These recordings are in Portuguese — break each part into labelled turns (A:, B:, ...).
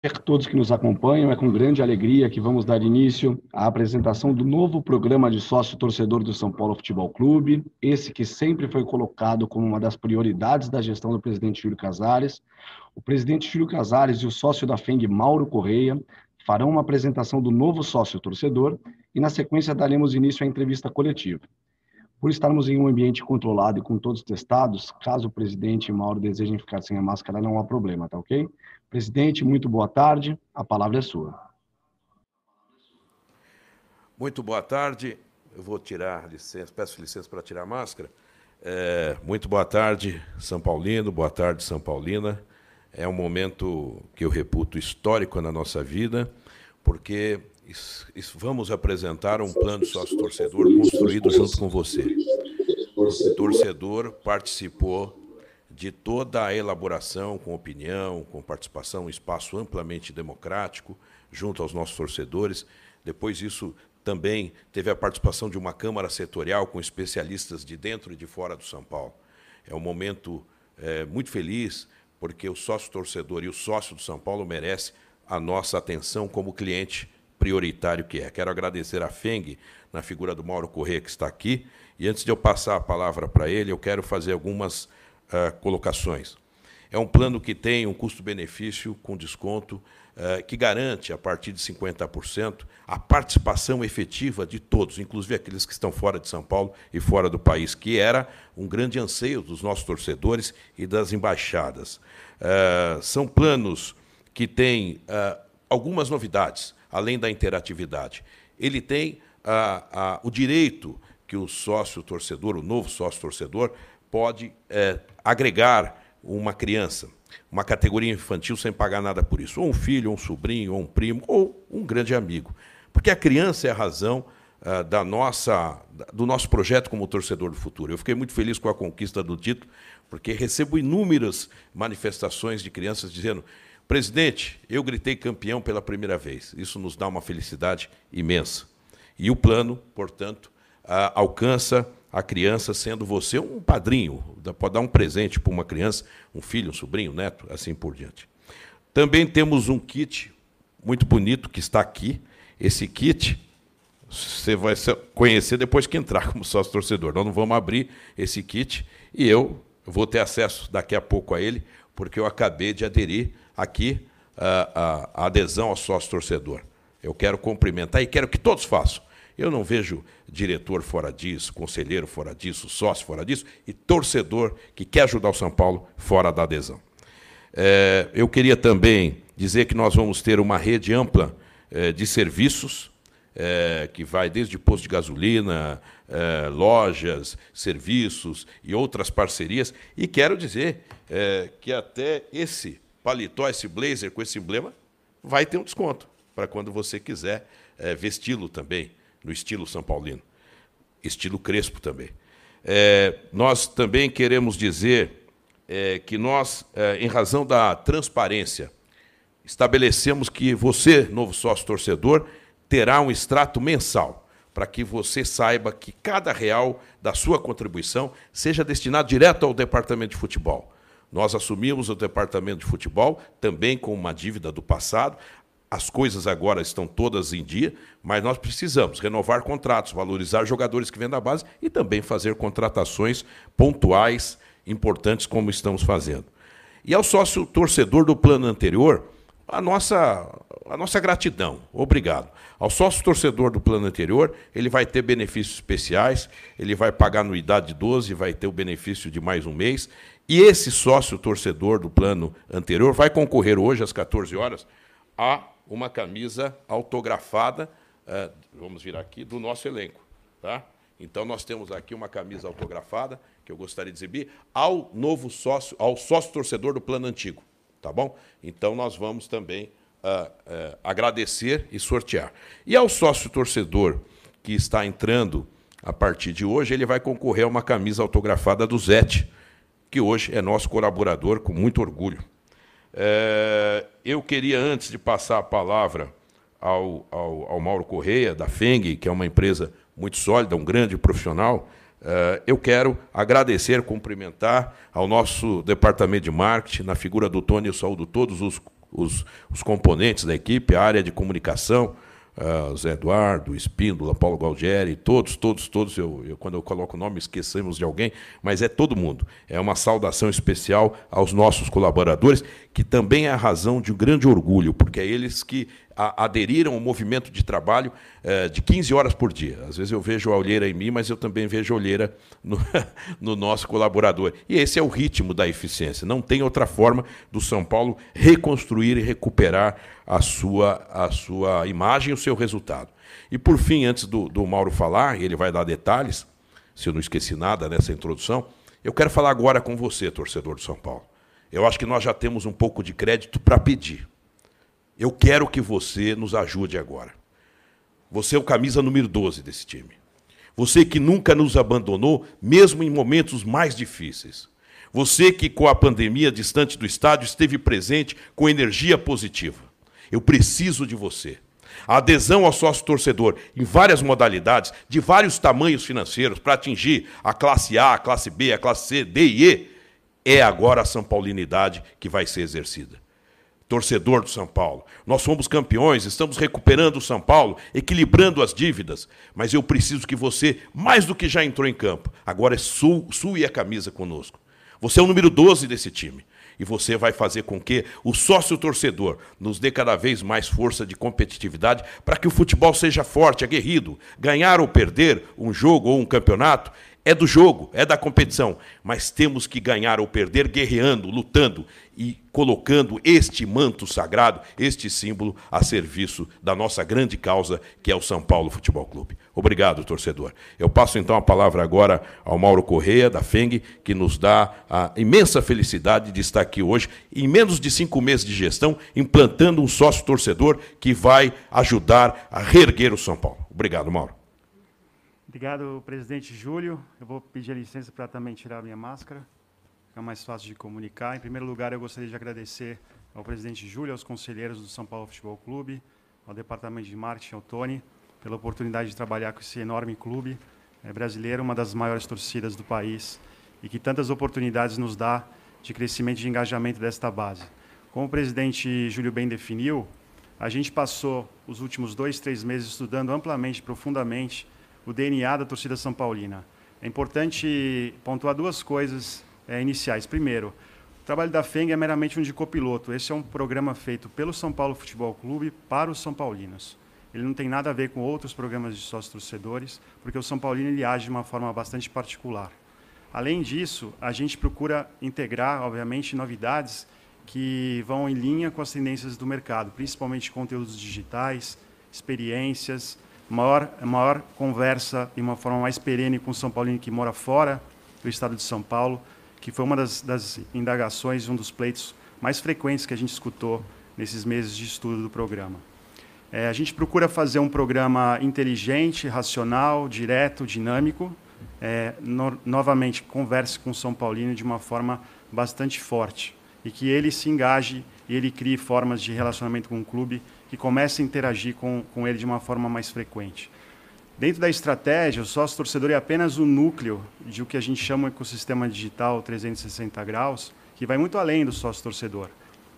A: a todos que nos acompanham. É com grande alegria que vamos dar início à apresentação do novo programa de sócio torcedor do São Paulo Futebol Clube, esse que sempre foi colocado como uma das prioridades da gestão do presidente Júlio Casares. O presidente Júlio Casares e o sócio da FENG, Mauro Correia, farão uma apresentação do novo sócio torcedor e, na sequência, daremos início à entrevista coletiva. Por estarmos em um ambiente controlado e com todos testados, caso o presidente e Mauro desejem ficar sem a máscara, não há problema, tá ok? Presidente, muito boa tarde. A palavra é sua.
B: Muito boa tarde. Eu vou tirar licença, peço licença para tirar a máscara. É, muito boa tarde, São Paulino, boa tarde, São Paulina. É um momento que eu reputo histórico na nossa vida, porque vamos apresentar um plano sócio-torcedor construído junto com você. O torcedor participou de toda a elaboração, com opinião, com participação, um espaço amplamente democrático, junto aos nossos torcedores. Depois isso também teve a participação de uma Câmara Setorial com especialistas de dentro e de fora do São Paulo. É um momento é, muito feliz, porque o sócio-torcedor e o sócio do São Paulo merece a nossa atenção como cliente prioritário que é. Quero agradecer a FENG, na figura do Mauro Corrêa, que está aqui, e antes de eu passar a palavra para ele, eu quero fazer algumas uh, colocações. É um plano que tem um custo-benefício com desconto uh, que garante, a partir de 50%, a participação efetiva de todos, inclusive aqueles que estão fora de São Paulo e fora do país, que era um grande anseio dos nossos torcedores e das embaixadas. Uh, são planos que têm algumas novidades, além da interatividade. Ele tem o direito que o sócio torcedor, o novo sócio torcedor, pode é, agregar uma criança, uma categoria infantil sem pagar nada por isso, ou um filho, ou um sobrinho, ou um primo, ou um grande amigo. Porque a criança é a razão uh, da nossa, do nosso projeto como torcedor do futuro. Eu fiquei muito feliz com a conquista do título, porque recebo inúmeras manifestações de crianças dizendo: presidente, eu gritei campeão pela primeira vez. Isso nos dá uma felicidade imensa. E o plano, portanto, alcança a criança sendo você um padrinho, pode dar um presente para uma criança, um filho, um sobrinho, um neto, assim por diante. Também temos um kit muito bonito que está aqui. Esse kit você vai conhecer depois que entrar como sócio torcedor. Nós não vamos abrir esse kit e eu vou ter acesso daqui a pouco a ele, porque eu acabei de aderir aqui a, a, a adesão ao sócio torcedor. Eu quero cumprimentar e quero que todos façam. Eu não vejo diretor fora disso, conselheiro fora disso, sócio fora disso e torcedor que quer ajudar o São Paulo fora da adesão. É, eu queria também dizer que nós vamos ter uma rede ampla é, de serviços, é, que vai desde posto de gasolina, é, lojas, serviços e outras parcerias. E quero dizer é, que até esse paletó, esse blazer com esse emblema, vai ter um desconto para quando você quiser é, vesti-lo também no estilo São Paulino, estilo Crespo também. É, nós também queremos dizer é, que nós, em razão da transparência, estabelecemos que você, novo sócio torcedor, terá um extrato mensal para que você saiba que cada real da sua contribuição seja destinado direto ao departamento de futebol. Nós assumimos o departamento de futebol também com uma dívida do passado, as coisas agora estão todas em dia, mas nós precisamos renovar contratos, valorizar jogadores que vêm da base e também fazer contratações pontuais, importantes, como estamos fazendo. E ao sócio torcedor do plano anterior, a nossa, a nossa gratidão. Obrigado. Ao sócio torcedor do plano anterior, ele vai ter benefícios especiais, ele vai pagar anuidade de 12, vai ter o benefício de mais um mês. E esse sócio torcedor do plano anterior vai concorrer hoje às 14 horas a uma camisa autografada, uh, vamos virar aqui, do nosso elenco. Tá? Então, nós temos aqui uma camisa autografada, que eu gostaria de exibir, ao novo sócio, ao sócio torcedor do plano antigo. Tá bom? Então, nós vamos também uh, uh, agradecer e sortear. E ao sócio torcedor que está entrando a partir de hoje, ele vai concorrer a uma camisa autografada do Zete, que hoje é nosso colaborador, com muito orgulho. É, eu queria, antes de passar a palavra ao, ao, ao, Mauro Correia, da FENG, que é uma empresa muito sólida, um grande profissional, é, eu quero agradecer, cumprimentar ao nosso departamento de marketing, na figura do Tony, eu saúdo todos os os, os componentes da equipe, a área de comunicação, uh, Zé Eduardo, Espíndola, Paulo Galdieri, todos, todos, todos. Eu, eu, quando eu coloco o nome, esquecemos de alguém, mas é todo mundo. É uma saudação especial aos nossos colaboradores, que também é a razão de um grande orgulho, porque é eles que a, aderiram ao movimento de trabalho uh, de 15 horas por dia. Às vezes eu vejo a olheira em mim, mas eu também vejo a olheira no, no nosso colaborador. E esse é o ritmo da eficiência. Não tem outra forma do São Paulo reconstruir e recuperar a sua, a sua imagem e o seu resultado. E por fim, antes do, do Mauro falar, ele vai dar detalhes, se eu não esqueci nada nessa introdução, eu quero falar agora com você, torcedor do São Paulo. Eu acho que nós já temos um pouco de crédito para pedir. Eu quero que você nos ajude agora. Você é o camisa número 12 desse time. Você que nunca nos abandonou, mesmo em momentos mais difíceis. Você que, com a pandemia distante do estádio, esteve presente com energia positiva. Eu preciso de você. A adesão ao sócio torcedor em várias modalidades, de vários tamanhos financeiros, para atingir a classe A, a classe B, a classe C, D e E, é agora a São Paulinidade que vai ser exercida. Torcedor do São Paulo, nós somos campeões, estamos recuperando o São Paulo, equilibrando as dívidas, mas eu preciso que você, mais do que já entrou em campo, agora é sue a camisa conosco. Você é o número 12 desse time. E você vai fazer com que o sócio torcedor nos dê cada vez mais força de competitividade para que o futebol seja forte, aguerrido. Ganhar ou perder um jogo ou um campeonato é do jogo, é da competição, mas temos que ganhar ou perder guerreando, lutando e colocando este manto sagrado, este símbolo a serviço da nossa grande causa, que é o São Paulo Futebol Clube. Obrigado, torcedor. Eu passo então a palavra agora ao Mauro Correia, da FENG, que nos dá a imensa felicidade de estar aqui hoje, em menos de cinco meses de gestão, implantando um sócio torcedor que vai ajudar a reerguer o São Paulo. Obrigado, Mauro.
C: Obrigado, presidente Júlio. Eu vou pedir licença para também tirar a minha máscara, fica mais fácil de comunicar. Em primeiro lugar, eu gostaria de agradecer ao presidente Júlio, aos conselheiros do São Paulo Futebol Clube, ao departamento de marketing, ao Tony, pela oportunidade de trabalhar com esse enorme clube é, brasileiro, uma das maiores torcidas do país, e que tantas oportunidades nos dá de crescimento e de engajamento desta base. Como o presidente Júlio bem definiu, a gente passou os últimos dois, três meses estudando amplamente, profundamente, o DNA da torcida São Paulina. É importante pontuar duas coisas é, iniciais. Primeiro, o trabalho da FENG é meramente um de copiloto. Esse é um programa feito pelo São Paulo Futebol Clube para os São Paulinos. Ele não tem nada a ver com outros programas de sócios torcedores, porque o São Paulino ele age de uma forma bastante particular. Além disso, a gente procura integrar, obviamente, novidades que vão em linha com as tendências do mercado, principalmente conteúdos digitais, experiências, maior, maior conversa e uma forma mais perene com o São Paulino que mora fora do estado de São Paulo, que foi uma das, das indagações, um dos pleitos mais frequentes que a gente escutou nesses meses de estudo do programa. É, a gente procura fazer um programa inteligente, racional, direto, dinâmico. É, no, novamente, converse com o São Paulino de uma forma bastante forte e que ele se engaje e ele crie formas de relacionamento com o clube que comece a interagir com, com ele de uma forma mais frequente. Dentro da estratégia, o sócio-torcedor é apenas o núcleo de o que a gente chama de ecossistema digital 360 graus, que vai muito além do sócio-torcedor.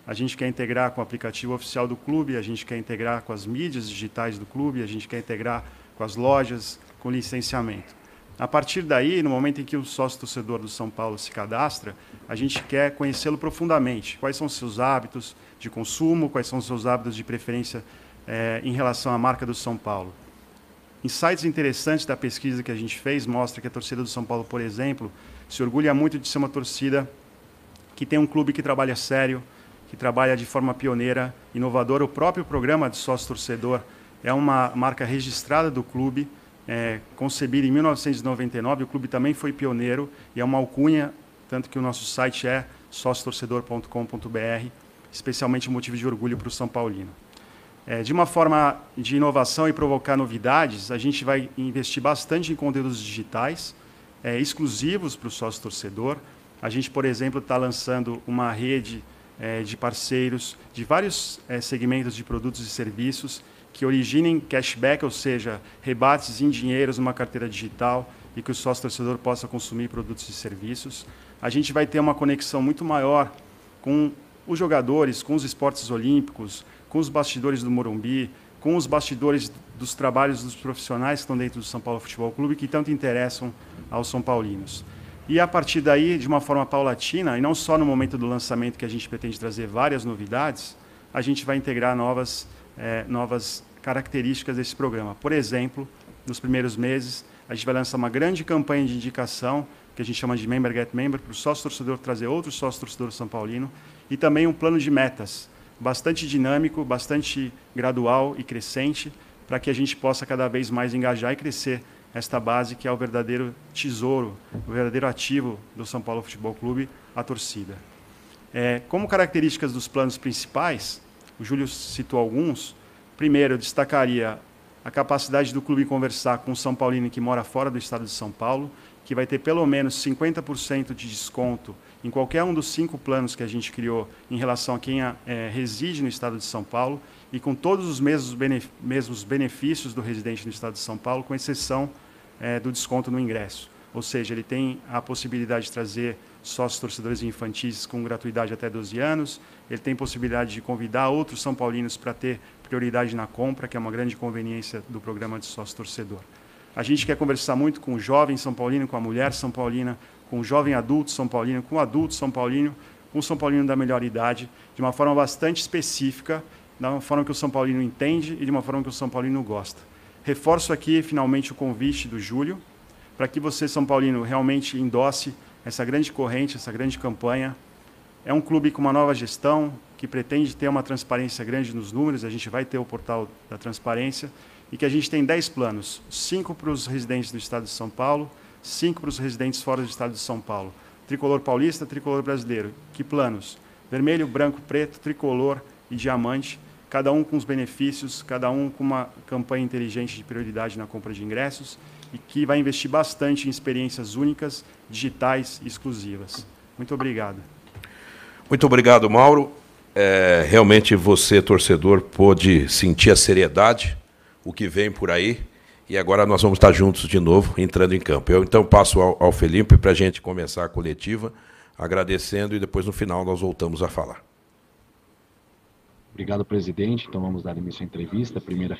C: A gente quer integrar com o aplicativo oficial do clube, a gente quer integrar com as mídias digitais do clube, a gente quer integrar com as lojas, com licenciamento. A partir daí, no momento em que o sócio-torcedor do São Paulo se cadastra, a gente quer conhecê-lo profundamente. Quais são os seus hábitos de consumo, quais são os seus hábitos de preferência eh, em relação à marca do São Paulo. Insights interessantes da pesquisa que a gente fez mostra que a torcida do São Paulo, por exemplo, se orgulha muito de ser uma torcida que tem um clube que trabalha sério, que trabalha de forma pioneira, inovadora. O próprio programa de sócio-torcedor é uma marca registrada do clube, é, em 1999, o clube também foi pioneiro e é uma alcunha, tanto que o nosso site é sóciotorcedor.com.br, especialmente motivo de orgulho para o São Paulino. É, de uma forma de inovação e provocar novidades, a gente vai investir bastante em conteúdos digitais, é, exclusivos para o sócio-torcedor. A gente, por exemplo, está lançando uma rede é, de parceiros de vários é, segmentos de produtos e serviços que originem cashback, ou seja, rebates em dinheiros numa carteira digital e que o sócio torcedor possa consumir produtos e serviços. A gente vai ter uma conexão muito maior com os jogadores, com os esportes olímpicos, com os bastidores do Morumbi, com os bastidores dos trabalhos dos profissionais que estão dentro do São Paulo Futebol Clube, que tanto interessam aos São Paulinos. E a partir daí, de uma forma paulatina, e não só no momento do lançamento que a gente pretende trazer várias novidades, a gente vai integrar novas, é, novas características desse programa. Por exemplo, nos primeiros meses, a gente vai lançar uma grande campanha de indicação, que a gente chama de Member Get Member, para o sócio torcedor trazer outros sócios torcedores São Paulino, e também um plano de metas, bastante dinâmico, bastante gradual e crescente, para que a gente possa cada vez mais engajar e crescer esta base que é o verdadeiro tesouro, o verdadeiro ativo do São Paulo Futebol Clube, a torcida. É, como características dos planos principais, o Júlio citou alguns. Primeiro, eu destacaria a capacidade do clube conversar com o São Paulino que mora fora do estado de São Paulo, que vai ter pelo menos 50% de desconto em qualquer um dos cinco planos que a gente criou em relação a quem é, reside no estado de São Paulo e com todos os mesmos, mesmos benefícios do residente no estado de São Paulo, com exceção é, do desconto no ingresso. Ou seja, ele tem a possibilidade de trazer sócios torcedores infantis com gratuidade até 12 anos, ele tem possibilidade de convidar outros São Paulinos para ter prioridade na compra, que é uma grande conveniência do programa de sócio torcedor. A gente quer conversar muito com o jovem São Paulino, com a mulher São Paulina, com o jovem adulto São Paulino, com o adulto São Paulino, com o São Paulino da melhor idade, de uma forma bastante específica, uma forma que o São Paulino entende e de uma forma que o São Paulino gosta. Reforço aqui, finalmente, o convite do Júlio, para que você, São Paulino, realmente endosse essa grande corrente, essa grande campanha. É um clube com uma nova gestão, que pretende ter uma transparência grande nos números, a gente vai ter o portal da transparência, e que a gente tem 10 planos, 5 para os residentes do estado de São Paulo, cinco para os residentes fora do estado de São Paulo. Tricolor paulista, tricolor brasileiro. Que planos? Vermelho, branco, preto, tricolor e diamante, cada um com os benefícios, cada um com uma campanha inteligente de prioridade na compra de ingressos e que vai investir bastante em experiências únicas, digitais e exclusivas. Muito obrigado.
B: Muito obrigado, Mauro. É, realmente você, torcedor, pôde sentir a seriedade, o que vem por aí e agora nós vamos estar juntos de novo, entrando em campo. Eu então passo ao, ao Felipe para a gente começar a coletiva, agradecendo e depois no final nós voltamos a falar.
A: Obrigado, presidente. Então vamos dar início à entrevista. A primeira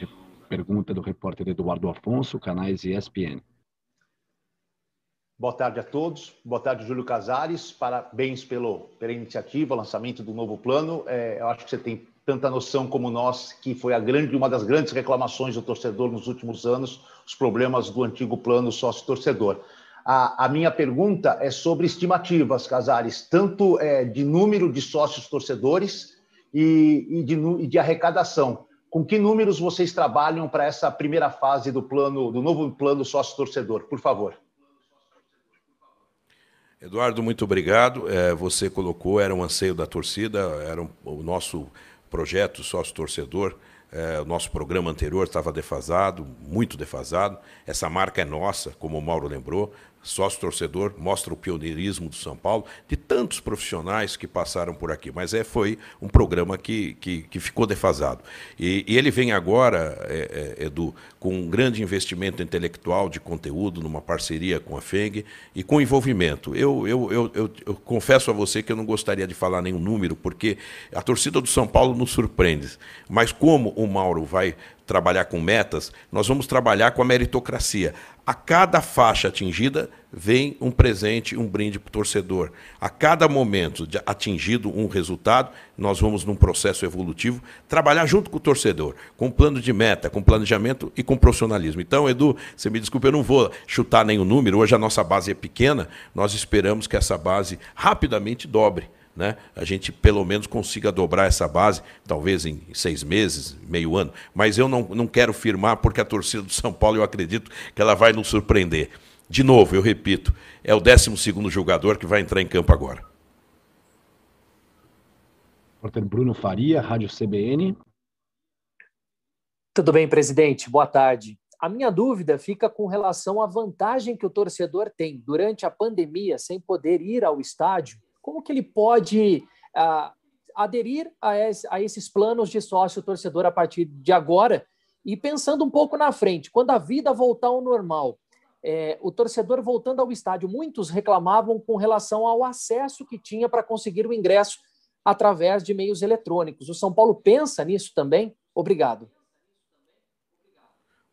A: pergunta do repórter Eduardo Afonso, canais ESPN.
D: Boa tarde a todos. Boa tarde, Júlio Casares. Parabéns pelo, pela iniciativa, lançamento do novo plano. É, eu acho que você tem tanta noção como nós, que foi a grande, uma das grandes reclamações do torcedor nos últimos anos, os problemas do antigo plano sócio-torcedor. A, a, minha pergunta é sobre estimativas, Casares, tanto é, de número de sócios torcedores e, e, de, e de arrecadação. Com que números vocês trabalham para essa primeira fase do plano, do novo plano sócio-torcedor? Por favor.
B: Eduardo, muito obrigado. É, você colocou, era um anseio da torcida, era um, o nosso projeto sócio-torcedor. É, o nosso programa anterior estava defasado, muito defasado. Essa marca é nossa, como o Mauro lembrou sócio-torcedor, mostra o pioneirismo do São Paulo, de tantos profissionais que passaram por aqui. Mas é, foi um programa que, que, que ficou defasado. E, e, ele vem agora, é, é, Edu, com um grande investimento intelectual de conteúdo, numa parceria com a FENG e com envolvimento. Eu, eu, eu, eu, eu confesso a você que eu não gostaria de falar nenhum número, porque a torcida do São Paulo nos surpreende. Mas como o Mauro vai trabalhar com metas, nós vamos trabalhar com a meritocracia. A cada faixa atingida vem um presente, um brinde para o torcedor. A cada momento atingido um resultado, nós vamos num processo evolutivo trabalhar junto com o torcedor, com plano de meta, com planejamento e com profissionalismo. Então, Edu, você me desculpe, eu não vou chutar nenhum número. Hoje a nossa base é pequena, nós esperamos que essa base rapidamente dobre né, a gente pelo menos consiga dobrar essa base, talvez em seis meses, meio ano. Mas eu não, não quero firmar, porque a torcida do São Paulo, eu acredito que ela vai nos surpreender. De novo, eu repito, é o 12 jogador que vai entrar em campo agora.
A: Repórter Bruno Faria, Rádio CBN.
E: Tudo bem, presidente? Boa tarde. A minha dúvida fica com relação à vantagem que o torcedor tem durante a pandemia, sem poder ir ao estádio, como que ele pode uh, aderir a, esse, a esses planos de sócio torcedor a partir de agora e pensando um pouco na frente, quando a vida voltar ao normal, é, o torcedor voltando ao estádio, muitos reclamavam com relação ao acesso que tinha para conseguir o ingresso através de meios eletrônicos. O São Paulo pensa nisso também? Obrigado.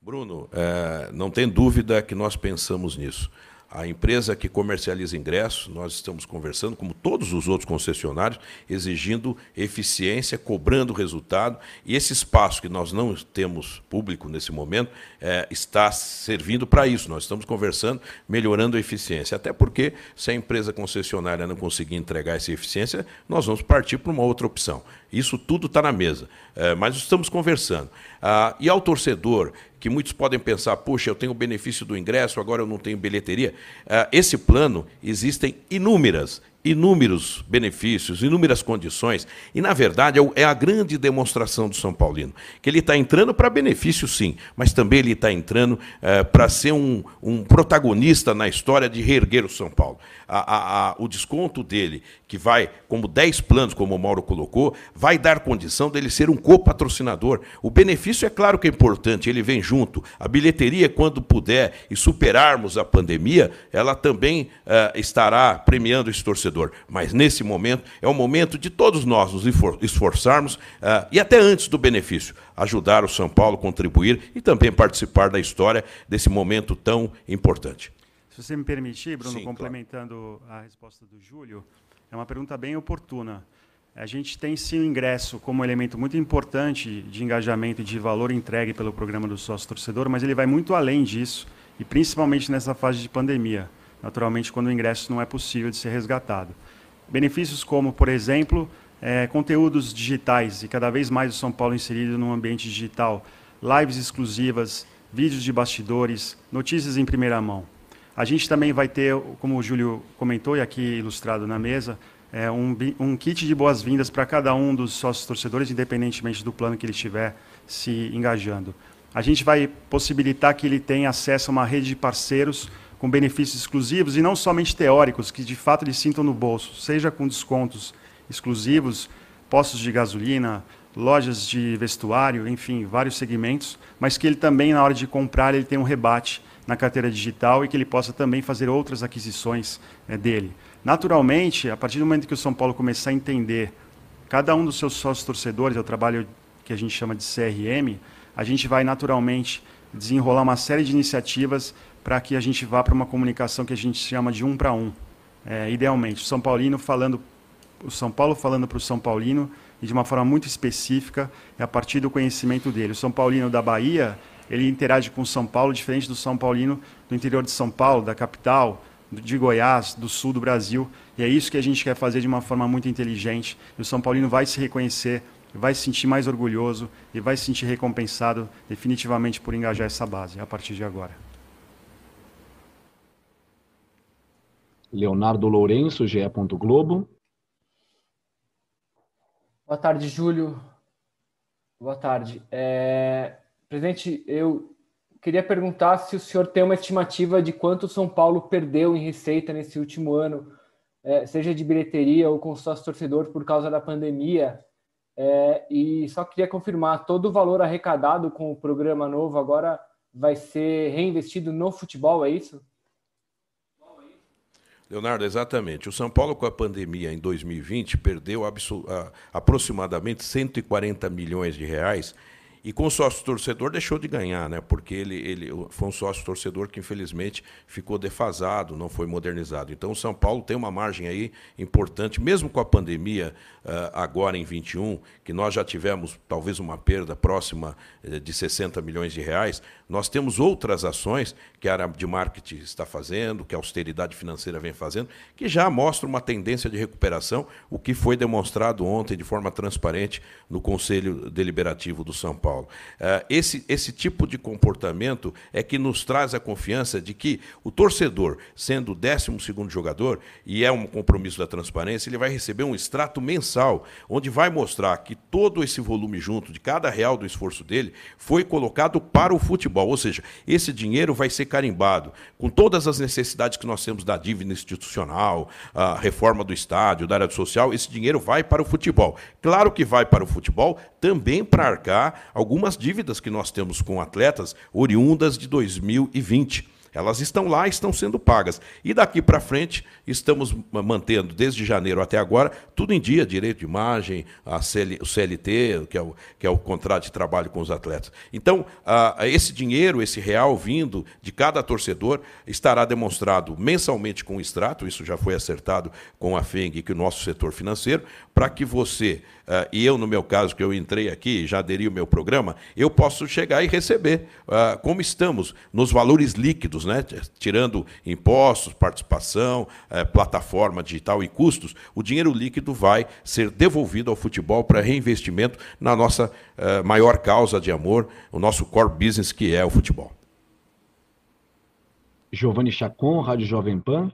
B: Bruno, é, não tem dúvida que nós pensamos nisso. A empresa que comercializa ingressos, nós estamos conversando, como todos os outros concessionários, exigindo eficiência, cobrando resultado. E esse espaço que nós não temos público nesse momento é, está servindo para isso. Nós estamos conversando, melhorando a eficiência. Até porque, se a empresa concessionária não conseguir entregar essa eficiência, nós vamos partir para uma outra opção. Isso tudo está na mesa. É, mas estamos conversando. Ah, e ao torcedor que muitos podem pensar, puxa, eu tenho o benefício do ingresso, agora eu não tenho bilheteria. Uh, esse plano existem inúmeras inúmeros benefícios, inúmeras condições, e, na verdade, é, é a grande demonstração do São Paulino, que ele está entrando para benefício, sim, mas também ele está entrando é, para ser um, um, protagonista na história de reerguer o São Paulo. A, a, a, o desconto dele, que vai, como 10 planos, como o Mauro colocou, vai dar condição dele ser um copatrocinador. O benefício, é claro que é importante, ele vem junto. A bilheteria, quando puder e superarmos a pandemia, ela também é, estará premiando esse torcedor torcedor. Mas nesse momento é o momento de todos nós nos esforçarmos uh, e até antes do benefício, ajudar o São Paulo, contribuir e também participar da história desse momento tão importante.
C: Se você me permitir, Bruno, Sim, complementando claro. a resposta do Júlio, é uma pergunta bem oportuna. A gente tem sim o ingresso como elemento muito importante de engajamento e de valor entregue pelo programa do sócio torcedor, mas ele vai muito além disso, e principalmente nessa fase de pandemia naturalmente quando o ingresso não é possível de ser resgatado. Benefícios como, por exemplo, é, conteúdos digitais, e cada vez mais o São Paulo inserido no ambiente digital, lives exclusivas, vídeos de bastidores, notícias em primeira mão. A gente também vai ter, como o Júlio comentou e aqui ilustrado na mesa, é, um, um kit de boas-vindas para cada um dos sócios torcedores, independentemente do plano que ele estiver se engajando. A gente vai possibilitar que ele tenha acesso a uma rede de parceiros com benefícios exclusivos e não somente teóricos, que de fato eles sintam no bolso, seja com descontos exclusivos, postos de gasolina, lojas de vestuário, enfim, vários segmentos, mas que ele também, na hora de comprar, ele tenha um rebate na carteira digital e que ele possa também fazer outras aquisições é, dele. Naturalmente, a partir do momento que o São Paulo começar a entender cada um dos seus sócios torcedores, é o trabalho que a gente chama de CRM, a gente vai naturalmente desenrolar uma série de iniciativas para que a gente vá para uma comunicação que a gente chama de um para um. É, idealmente, o São Paulino falando, o São Paulo falando para o São Paulino e de uma forma muito específica, é a partir do conhecimento dele. O São Paulino da Bahia, ele interage com o São Paulo diferente do São Paulino do interior de São Paulo, da capital, de Goiás, do sul do Brasil. E é isso que a gente quer fazer de uma forma muito inteligente. E o São Paulino vai se reconhecer, vai se sentir mais orgulhoso e vai se sentir recompensado definitivamente por engajar essa base a partir de agora.
A: Leonardo Lourenço, GE. Globo.
F: Boa tarde, Júlio. Boa tarde. É... Presidente, eu queria perguntar se o senhor tem uma estimativa de quanto São Paulo perdeu em receita nesse último ano, é, seja de bilheteria ou com sócio torcedor por causa da pandemia. É, e só queria confirmar, todo o valor arrecadado com o programa novo agora vai ser reinvestido no futebol, é isso?
B: Leonardo, exatamente. O São Paulo, com a pandemia em 2020, perdeu aproximadamente 140 milhões de reais e com o sócio torcedor deixou de ganhar, né? Porque ele, ele foi um sócio torcedor que infelizmente ficou defasado, não foi modernizado. Então o São Paulo tem uma margem aí importante, mesmo com a pandemia uh, agora em 21, que nós já tivemos talvez uma perda próxima uh, de 60 milhões de reais. Nós temos outras ações que a área de marketing está fazendo, que a austeridade financeira vem fazendo, que já mostram uma tendência de recuperação, o que foi demonstrado ontem de forma transparente no Conselho Deliberativo do São Paulo. Paulo. Uh, esse, esse tipo de comportamento é que nos traz a confiança de que o torcedor, sendo o 12 jogador, e é um compromisso da transparência, ele vai receber um extrato mensal, onde vai mostrar que todo esse volume junto, de cada real do esforço dele, foi colocado para o futebol. Ou seja, esse dinheiro vai ser carimbado com todas as necessidades que nós temos da dívida institucional, a reforma do estádio, da área social, esse dinheiro vai para o futebol. Claro que vai para o futebol também para arcar algumas dívidas que nós temos com atletas oriundas de 2020. Elas estão lá, estão sendo pagas. E daqui para frente, estamos mantendo, desde janeiro até agora, tudo em dia: direito de imagem, CL, o CLT, que é o, que é o contrato de trabalho com os atletas. Então, esse dinheiro, esse real vindo de cada torcedor, estará demonstrado mensalmente com o extrato, isso já foi acertado com a FENG e o nosso setor financeiro, para que você, uh, e eu, no meu caso, que eu entrei aqui, já aderi o meu programa, eu posso chegar e receber, uh, como estamos, nos valores líquidos, né? tirando impostos, participação, uh, plataforma digital e custos, o dinheiro líquido vai ser devolvido ao futebol para reinvestimento na nossa maior causa de amor, o nosso core business, que é o futebol.
A: Giovanni Chacon, Rádio Jovem Pan.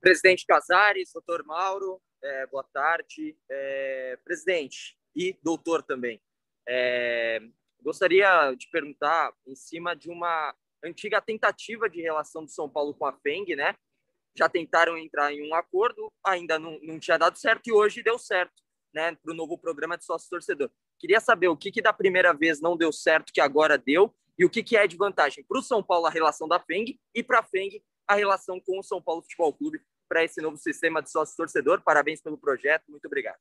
G: Presidente Casares, doutor Mauro, é, boa tarde. É, presidente e doutor também. É, gostaria de perguntar em cima de uma antiga tentativa de relação do São Paulo com a FENG, né? Já tentaram entrar em um acordo, ainda não, não tinha dado certo e hoje deu certo, né? Para o novo programa de sócio-torcedor. Queria saber o que, que da primeira vez não deu certo, que agora deu, e o que, que é de vantagem para o São Paulo a relação da FENG e para a FENG a relação com o São Paulo Futebol Clube para esse novo sistema de sócio-torcedor. Parabéns pelo projeto, muito obrigado.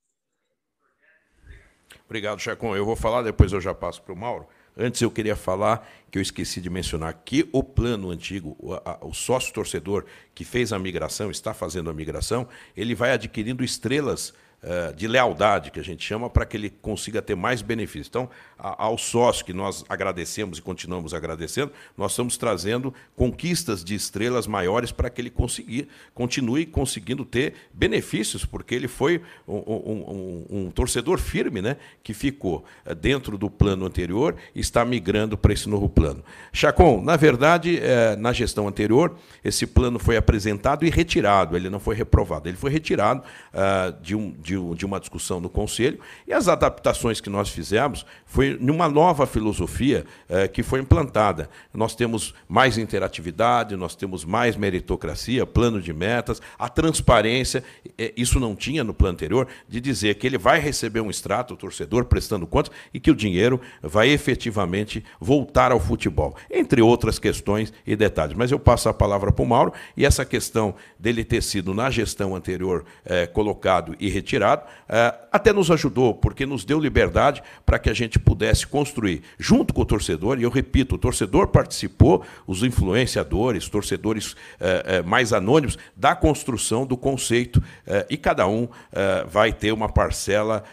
B: Obrigado, Chacon. Eu vou falar, depois eu já passo para o Mauro. Antes eu queria falar que eu esqueci de mencionar que o plano antigo, o, o sócio torcedor que fez a migração, está fazendo a migração, ele vai adquirindo estrelas eh, de lealdade, que a gente chama, para que ele consiga ter mais benefícios. Então, ao sócio que nós agradecemos e continuamos agradecendo, nós estamos trazendo conquistas de estrelas maiores para que ele conseguir, continue conseguindo ter benefícios, porque ele foi um, um, um, um torcedor firme, né, que ficou eh, dentro do plano anterior e está migrando para esse novo plano. Chacon, na verdade, é, na gestão anterior, esse plano foi apresentado e retirado, ele não foi reprovado, ele foi retirado uh, de um de, de uma discussão no Conselho, e as adaptações que nós fizemos foi numa nova filosofia eh, que foi implantada. Nós temos mais interatividade, nós temos mais meritocracia, plano de metas, a transparência, eh, isso não tinha no plano anterior, de dizer que ele vai receber um extrato, o torcedor prestando contas, e que o dinheiro vai efetivamente voltar ao futebol, entre outras questões e detalhes. Mas eu passo a palavra para o Mauro, e essa questão dele ter sido, na gestão anterior, eh, colocado e retirado, retirado, é, até nos ajudou, porque nos deu liberdade para que a gente pudesse construir, junto com o torcedor, e eu repito, o torcedor participou, os influenciadores, torcedores é, é, mais anônimos, da construção do conceito, e cada um vai ter uma parcela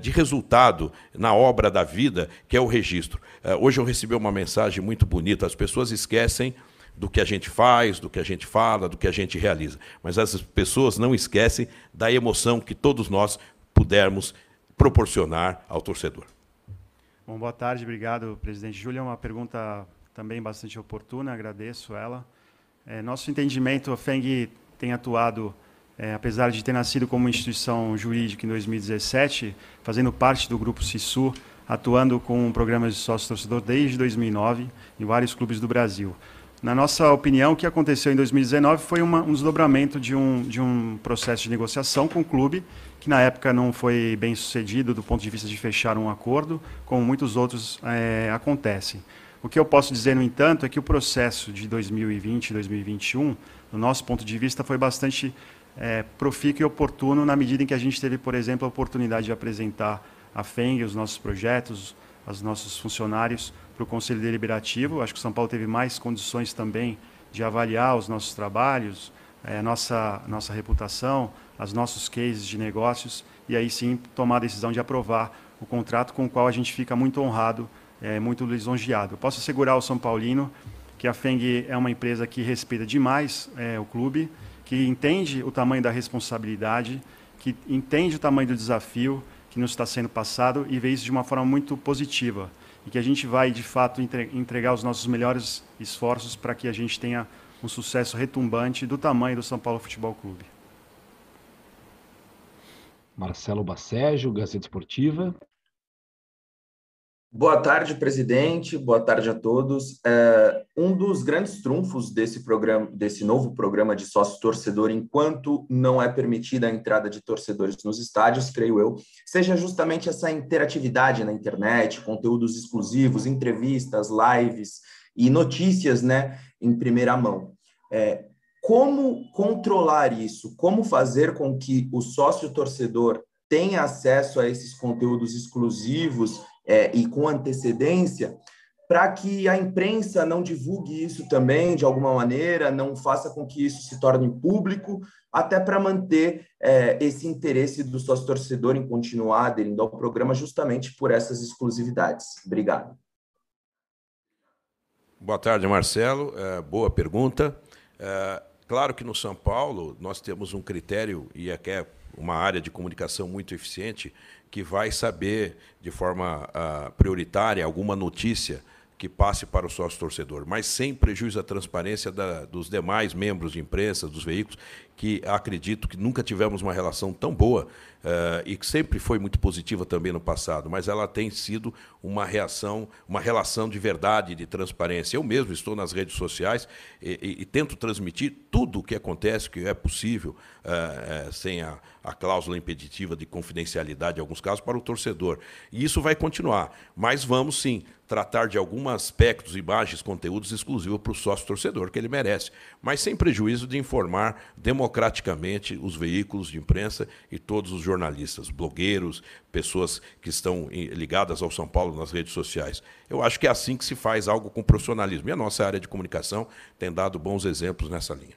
B: de resultado na obra da vida, que é o registro. Hoje eu recebi uma mensagem muito bonita, as pessoas esquecem do que a gente faz, do que a gente fala, do que a gente realiza. Mas as pessoas não esquecem da emoção que todos nós pudermos proporcionar ao torcedor.
C: Bom, boa tarde, obrigado, presidente Júlia. Uma pergunta também bastante oportuna, agradeço ela. É, nosso entendimento, a FENG tem atuado, é, apesar de ter nascido como instituição jurídica em 2017, fazendo parte do grupo CISU, atuando com programas de sócio-torcedor desde 2009 em vários clubes do Brasil. Na nossa opinião, o que aconteceu em 2019 foi uma, um desdobramento de um, de um processo de negociação com o clube, que na época não foi bem sucedido do ponto de vista de fechar um acordo, como muitos outros é, acontecem. O que eu posso dizer, no entanto, é que o processo de 2020 e 2021, do nosso ponto de vista, foi bastante é, profícuo e oportuno na medida em que a gente teve, por exemplo, a oportunidade de apresentar a FENG, os nossos projetos, os nossos funcionários, para o Conselho Deliberativo. Acho que o São Paulo teve mais condições também de avaliar os nossos trabalhos, a nossa, nossa reputação, os nossos cases de negócios, e aí sim tomar a decisão de aprovar o contrato com o qual a gente fica muito honrado, é, muito lisonjeado. posso assegurar ao São Paulino que a FENG é uma empresa que respeita demais é, o clube, que entende o tamanho da responsabilidade, que entende o tamanho do desafio que nos está sendo passado e vê isso de uma forma muito positiva e que a gente vai, de fato, entregar os nossos melhores esforços para que a gente tenha um sucesso retumbante do tamanho do São Paulo Futebol Clube.
A: Marcelo Bacejo, Gazeta Esportiva.
H: Boa tarde, presidente. Boa tarde a todos. É, um dos grandes trunfos desse programa, desse novo programa de sócio torcedor, enquanto não é permitida a entrada de torcedores nos estádios, creio eu, seja justamente essa interatividade na internet, conteúdos exclusivos, entrevistas, lives e notícias né, em primeira mão. É, como controlar isso? Como fazer com que o sócio torcedor tenha acesso a esses conteúdos exclusivos é, e com antecedência, para que a imprensa não divulgue isso também de alguma maneira, não faça com que isso se torne público, até para manter é, esse interesse do sócio torcedor em continuar aderindo ao programa justamente por essas exclusividades. Obrigado.
B: Boa tarde, Marcelo. É, boa pergunta. É, claro que no São Paulo nós temos um critério, e aqui é uma área de comunicação muito eficiente, que vai saber de forma uh, prioritária alguma notícia que passe para o sócio torcedor, mas sem prejuízo à transparência da, dos demais membros de imprensa, dos veículos, que acredito que nunca tivemos uma relação tão boa uh, e que sempre foi muito positiva também no passado, mas ela tem sido uma reação, uma relação de verdade, de transparência. Eu mesmo estou nas redes sociais e, e, e tento transmitir tudo o que acontece, que é possível, uh, uh, sem a, a cláusula impeditiva de confidencialidade em alguns casos, para o torcedor. E isso vai continuar, mas vamos sim tratar de alguns aspectos, imagens, conteúdos exclusivos para o sócio torcedor, que ele merece, mas sem prejuízo de informar democraticamente os veículos de imprensa e todos os jornalistas, blogueiros, pessoas que estão ligadas ao São Paulo nas redes sociais. Eu acho que é assim que se faz algo com profissionalismo. E a nossa área de comunicação tem dado bons exemplos nessa linha.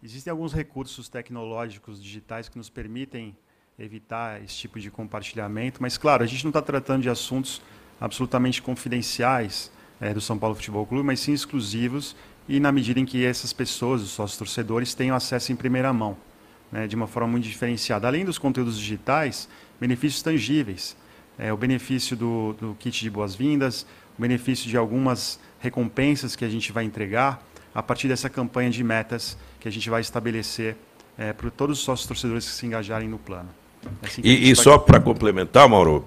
C: Existem alguns recursos tecnológicos digitais que nos permitem evitar esse tipo de compartilhamento, mas, claro, a gente não está tratando de assuntos absolutamente confidenciais é, do São Paulo Futebol Clube, mas sim exclusivos e na medida em que essas pessoas, os sócios torcedores, tenham acesso em primeira mão, né, de uma forma muito diferenciada. Além dos conteúdos digitais, benefícios tangíveis. É, o benefício do, do kit de boas-vindas, o benefício de algumas recompensas que a gente vai entregar a partir dessa campanha de metas que a gente vai estabelecer é, para todos os sócios torcedores que se engajarem no plano.
B: É assim e, e só para complementar, Mauro,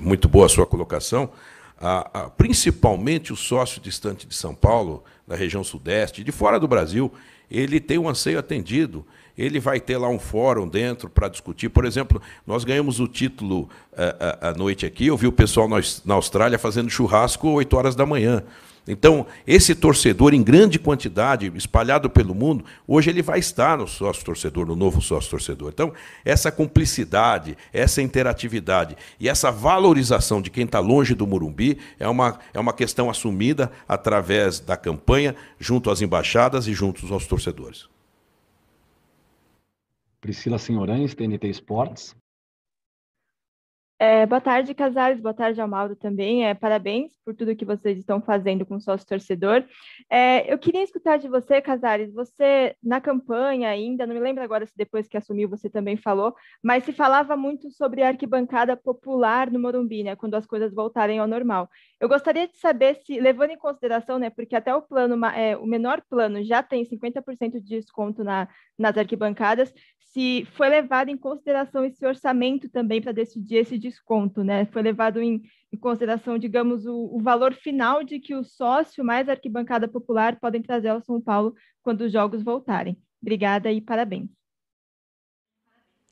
B: muito boa a sua colocação, a, a, principalmente o sócio distante de São Paulo, da região sudeste, de fora do Brasil, ele tem um anseio atendido. Ele vai ter lá um fórum dentro para discutir. Por exemplo, nós ganhamos o título eh, à noite aqui. Eu vi o pessoal na Austrália fazendo churrasco 8 horas da manhã. Então, esse torcedor em grande quantidade, espalhado pelo mundo, hoje ele vai estar no sócio torcedor, no novo sócio torcedor. Então, essa cumplicidade, essa interatividade e essa valorização de quem está longe do Murumbi é uma, é uma questão assumida através da campanha, junto às embaixadas e junto aos torcedores.
A: Priscila Senhorães, TNT Esportes.
I: É, boa tarde, Casares. Boa tarde, Amaldo também. É, parabéns por tudo que vocês estão fazendo com o sócio torcedor. É, eu queria escutar de você, Casares. Você, na campanha ainda, não me lembro agora se depois que assumiu você também falou, mas se falava muito sobre a arquibancada popular no Morumbi, né, quando as coisas voltarem ao normal. Eu gostaria de saber se, levando em consideração, né, porque até o plano, é, o menor plano já tem 50% de desconto na, nas arquibancadas, se foi levado em consideração esse orçamento também para decidir esse desconto, né? Foi levado em, em consideração, digamos, o, o, valor final de que o sócio mais arquibancada popular podem trazer ao São Paulo quando os jogos voltarem. Obrigada e parabéns.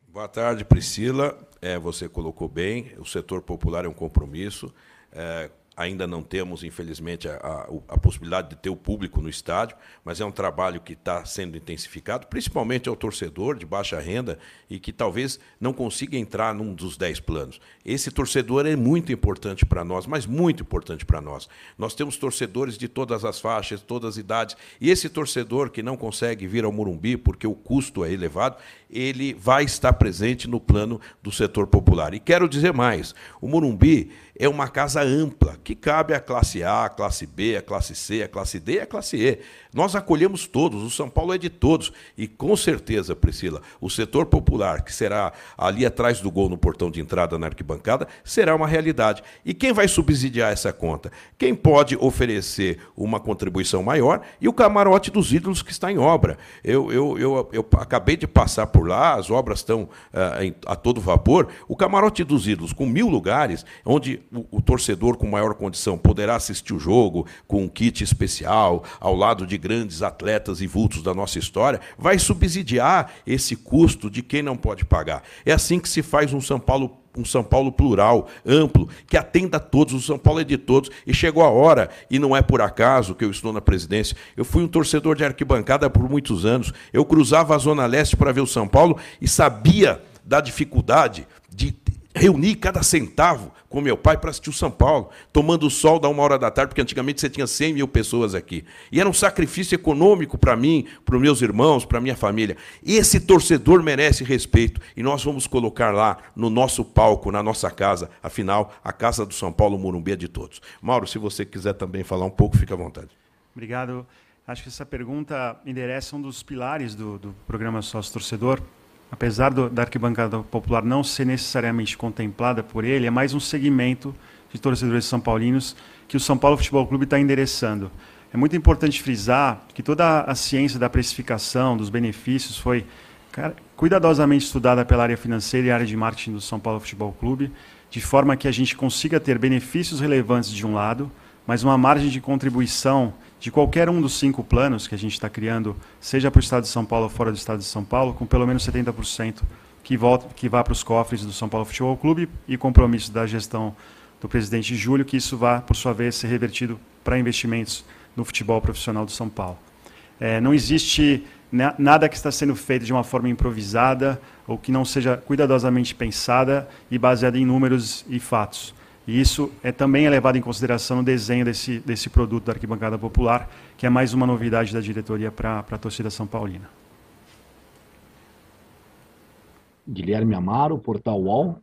B: Boa tarde, Priscila. É, você colocou bem, o setor popular é um compromisso. É, Ainda não temos, infelizmente, a, a, a, possibilidade de ter o público no estádio, mas é um trabalho que está sendo intensificado, principalmente ao torcedor de baixa renda e que talvez não consiga entrar num dos dez planos. Esse torcedor é muito importante para nós, mas muito importante para nós. Nós temos torcedores de todas as faixas, todas as idades, e esse torcedor que não consegue vir ao Murumbi porque o custo é elevado, ele vai estar presente no plano do setor popular. E quero dizer mais: o Murumbi é uma casa ampla, que cabe à classe A, à classe B, à classe C, à classe D e à classe E. Nós acolhemos todos, o São Paulo é de todos. E com certeza, Priscila, o setor popular, que será ali atrás do gol no portão de entrada na arquibancada, será uma realidade. E quem vai subsidiar essa conta? Quem pode oferecer uma contribuição maior e o camarote dos ídolos que está em obra. Eu, eu, eu, eu acabei de passar por lá, as obras estão uh, a todo vapor. O camarote dos ídolos, com mil lugares, onde o, o, torcedor com maior condição poderá assistir o jogo com um kit especial, ao lado de grandes atletas e vultos da nossa história, vai subsidiar esse custo de quem não pode pagar. É assim que se faz um São Paulo um São Paulo plural, amplo, que atenda a todos. O São Paulo é de todos. E chegou a hora, e não é por acaso que eu estou na presidência. Eu fui um torcedor de arquibancada por muitos anos. Eu cruzava a Zona Leste para ver o São Paulo e sabia da dificuldade de reunir cada centavo com meu pai para assistir o São Paulo, tomando sol da uma hora da tarde, porque antigamente você tinha 100 mil pessoas aqui. E era um sacrifício econômico para mim, para os meus irmãos, para minha família. Esse torcedor merece respeito e nós vamos colocar lá no nosso palco, na nossa casa. Afinal, a casa do São Paulo Morumbi é de todos. Mauro, se você quiser também falar um pouco, fique à vontade.
C: Obrigado. Acho que essa pergunta endereça um dos pilares do, do programa Sócio Torcedor, apesar do, da arquibancada popular não ser necessariamente contemplada por ele, é mais um segmento de torcedores são paulinos que o São Paulo Futebol Clube está endereçando. É muito importante frisar que toda a ciência da precificação, dos benefícios, foi cuidadosamente estudada pela área financeira e área de marketing do São Paulo Futebol Clube, de forma que a gente consiga ter benefícios relevantes de um lado, mas uma margem de contribuição de qualquer um dos cinco planos que a gente está criando, seja para o Estado de São Paulo ou fora do Estado de São Paulo, com pelo menos 70% que, volta, que vá para os cofres do São Paulo Futebol Clube e compromisso da gestão do presidente Júlio, que isso vá, por sua vez, ser revertido para investimentos no futebol profissional do São Paulo. É, não existe nada que está sendo feito de uma forma improvisada ou que não seja cuidadosamente pensada e baseada em números e fatos. E isso é também é levado em consideração no desenho desse, desse produto da Arquibancada Popular, que é mais uma novidade da diretoria para a torcida São Paulina.
A: Guilherme Amaro, Portal UOL.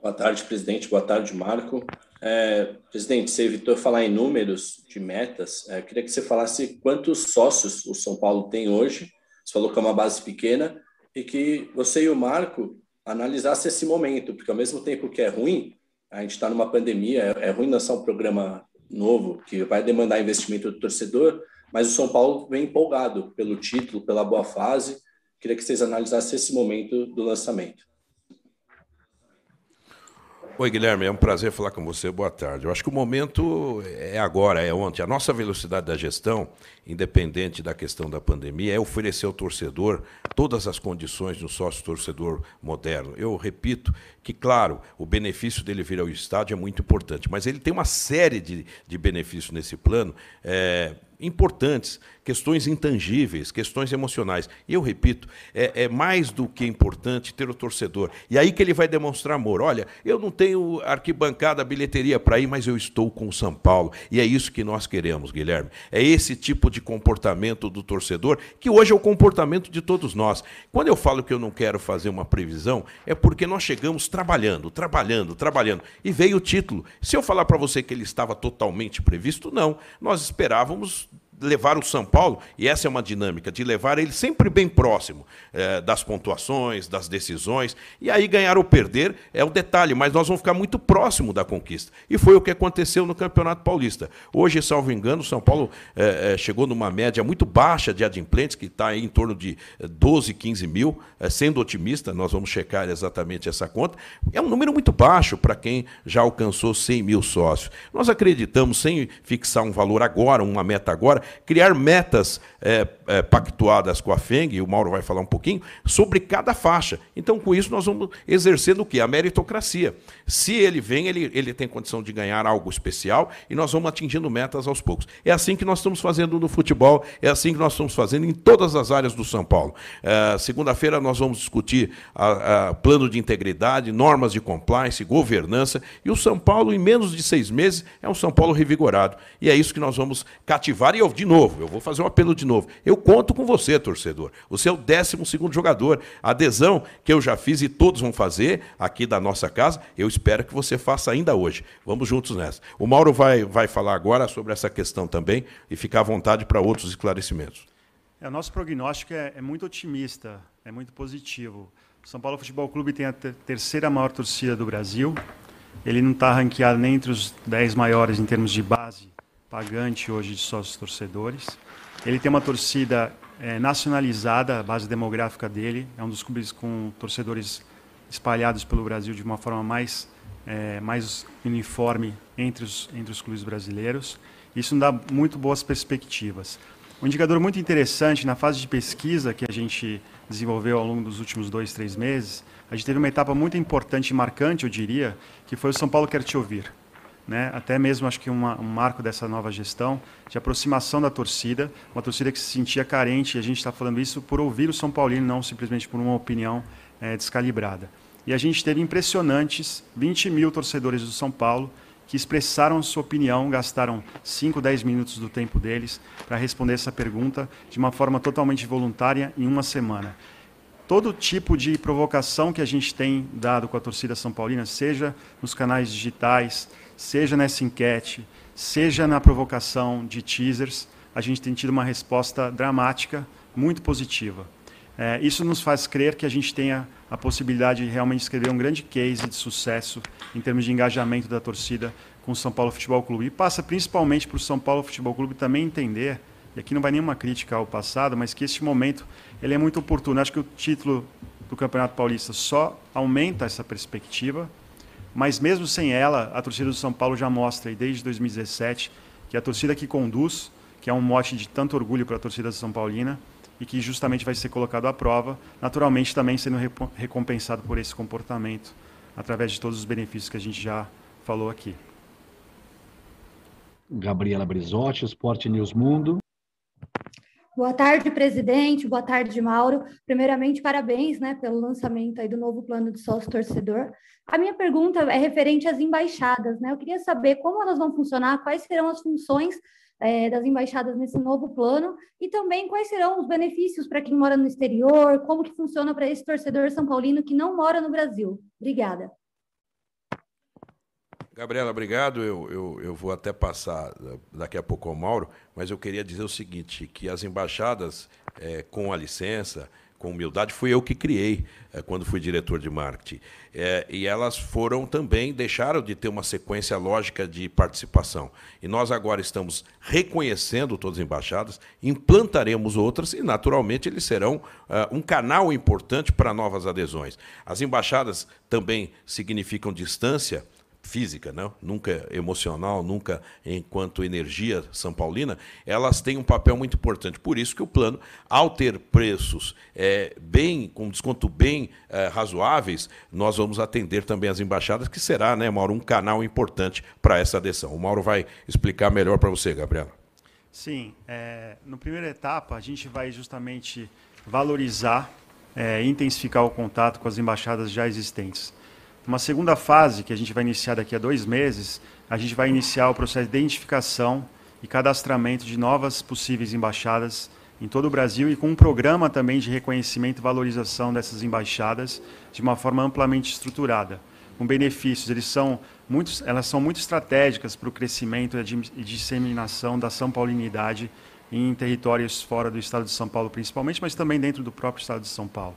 J: Boa tarde, presidente. Boa tarde, Marco. É, presidente, você evitou falar em números de metas. É, queria que você falasse quantos sócios o São Paulo tem hoje. Você falou que é uma base pequena e que você e o Marco analisasse esse momento, porque ao mesmo tempo que é ruim, a gente está numa pandemia, é, é ruim lançar um programa novo que vai demandar investimento do torcedor, mas o São Paulo vem empolgado pelo título, pela boa fase. Queria que vocês analisassem esse momento do lançamento.
B: Oi, Guilherme, é um prazer falar com você. Boa tarde. Eu acho que o momento é agora, é ontem. A nossa velocidade da gestão, independente da questão da pandemia, é oferecer ao torcedor todas as condições do sócio-torcedor moderno. Eu repito que, claro, o benefício dele vir ao estádio é muito importante, mas ele tem uma série de, de benefícios nesse plano. É, importantes, questões intangíveis, questões emocionais. E eu repito, é, é, mais do que importante ter o torcedor. E aí que ele vai demonstrar amor. Olha, eu não tenho arquibancada, bilheteria para ir, mas eu estou com o São Paulo. E é isso que nós queremos, Guilherme. É esse tipo de comportamento do torcedor, que hoje é o comportamento de todos nós. Quando eu falo que eu não quero fazer uma previsão, é porque nós chegamos trabalhando, trabalhando, trabalhando. E veio o título. Se eu falar para você que ele estava totalmente previsto, não. Nós esperávamos levar o São Paulo, e essa é uma dinâmica, de levar ele sempre bem próximo é, das pontuações, das decisões, e aí ganhar ou perder é o detalhe, mas nós vamos ficar muito próximo da conquista. E foi o que aconteceu no Campeonato Paulista. Hoje, salvo engano, o São Paulo é, é, chegou numa média muito baixa de adimplentes, que está em torno de 12, 15 mil, sendo otimista, nós vamos checar exatamente essa conta. É um número muito baixo para quem já alcançou 100 mil sócios. Nós acreditamos, sem fixar um valor agora, uma meta agora, criar metas é, é, pactuadas com a FENG, e o Mauro vai falar um pouquinho, sobre cada faixa. Então, com isso, nós vamos exercendo o quê? A meritocracia. Se ele vem, ele, ele tem condição de ganhar algo especial e nós vamos atingindo metas aos poucos. É assim que nós estamos fazendo no futebol, é assim que nós estamos fazendo em todas as áreas do São Paulo. É, Segunda-feira nós vamos discutir a, a plano de integridade, normas de compliance, governança, e o São Paulo, em menos de seis meses, é um São Paulo revigorado. E é isso que nós vamos cativar. E eu, de novo, eu vou fazer um apelo de novo. Eu conto com você, torcedor. Você é o 12 jogador. A adesão que eu já fiz e todos vão fazer aqui da nossa casa, eu espero que você faça ainda hoje. Vamos juntos nessa. O Mauro vai, vai falar agora sobre essa questão também e ficar à vontade para outros esclarecimentos.
C: É, o nosso prognóstico é, é, muito otimista, é muito positivo. O São Paulo Futebol Clube tem a terceira maior torcida do Brasil. Ele não está ranqueado nem entre os dez maiores em termos de base pagante hoje de sócios torcedores. Ele tem uma torcida é, nacionalizada, a base demográfica dele. É um dos clubes com torcedores espalhados pelo Brasil de uma forma mais, é, mais uniforme entre os, entre os clubes brasileiros. Isso dá muito boas perspectivas. Um indicador muito interessante na fase de pesquisa que a gente desenvolveu ao longo dos últimos dois, três meses, a gente teve uma etapa muito importante e marcante, eu diria, que foi o São Paulo Quer Te Ouvir. Né? Até mesmo acho que uma, um marco dessa nova gestão de aproximação da torcida, uma torcida que se sentia carente, e a gente está falando isso por ouvir o São Paulino, não simplesmente por uma opinião é, descalibrada. E a gente teve impressionantes 20 mil torcedores do São Paulo que expressaram sua opinião, gastaram 5, 10 minutos do tempo deles para responder essa pergunta de uma forma totalmente voluntária em uma semana. Todo tipo de provocação que a gente tem dado com a torcida São Paulina, seja nos canais digitais, seja nessa enquete, seja na provocação de teasers, a gente tem tido uma resposta dramática, muito positiva. É, isso nos faz crer que a gente tenha a possibilidade de realmente escrever um grande case de sucesso em termos de engajamento da torcida com o São Paulo Futebol Clube. E passa principalmente para o São Paulo Futebol Clube também entender, e aqui não vai nenhuma crítica ao passado, mas que este momento ele é muito oportuno. Acho que o título do Campeonato Paulista só aumenta essa perspectiva, mas mesmo sem ela, a torcida do São Paulo já mostra, e desde 2017, que a torcida que conduz, que é um mote de tanto orgulho para a torcida São Paulina, e que justamente vai ser colocado à prova, naturalmente também sendo recompensado por esse comportamento, através de todos os benefícios que a gente já falou aqui.
A: Gabriela Brizotti, Esporte News Mundo.
K: Boa tarde, presidente. Boa tarde, Mauro. Primeiramente, parabéns né, pelo lançamento aí do novo plano de sócio torcedor. A minha pergunta é referente às embaixadas. Né? Eu queria saber como elas vão funcionar, quais serão as funções é, das embaixadas nesse novo plano e também quais serão os benefícios para quem mora no exterior, como que funciona para esse torcedor são paulino que não mora no Brasil. Obrigada.
B: Gabriela, obrigado. Eu, eu, eu vou até passar daqui a pouco ao Mauro, mas eu queria dizer o seguinte, que as embaixadas, é, com a licença, com humildade, fui eu que criei é, quando fui diretor de marketing. É, e elas foram também, deixaram de ter uma sequência lógica de participação. E nós agora estamos reconhecendo todas as embaixadas, implantaremos outras e, naturalmente, eles serão um canal importante para novas adesões. As embaixadas também significam distância física, não? nunca emocional, nunca enquanto energia são paulina, elas têm um papel muito importante. Por isso que o plano, ao ter preços é, bem, com desconto bem é, razoáveis, nós vamos atender também as embaixadas, que será, né, Mauro, um canal importante para essa adesão. O Mauro vai explicar melhor para você, Gabriela.
C: Sim, é, no primeira etapa a gente vai justamente valorizar é, intensificar o contato com as embaixadas já existentes. Uma segunda fase, que a gente vai iniciar daqui a dois meses, a gente vai iniciar o processo de identificação e cadastramento de novas possíveis embaixadas em todo o Brasil e com um programa também de reconhecimento e valorização dessas embaixadas de uma forma amplamente estruturada, com benefícios. Eles são muito, elas são muito estratégicas para o crescimento e disseminação da São Paulinidade em territórios fora do estado de São Paulo, principalmente, mas também dentro do próprio estado de São Paulo.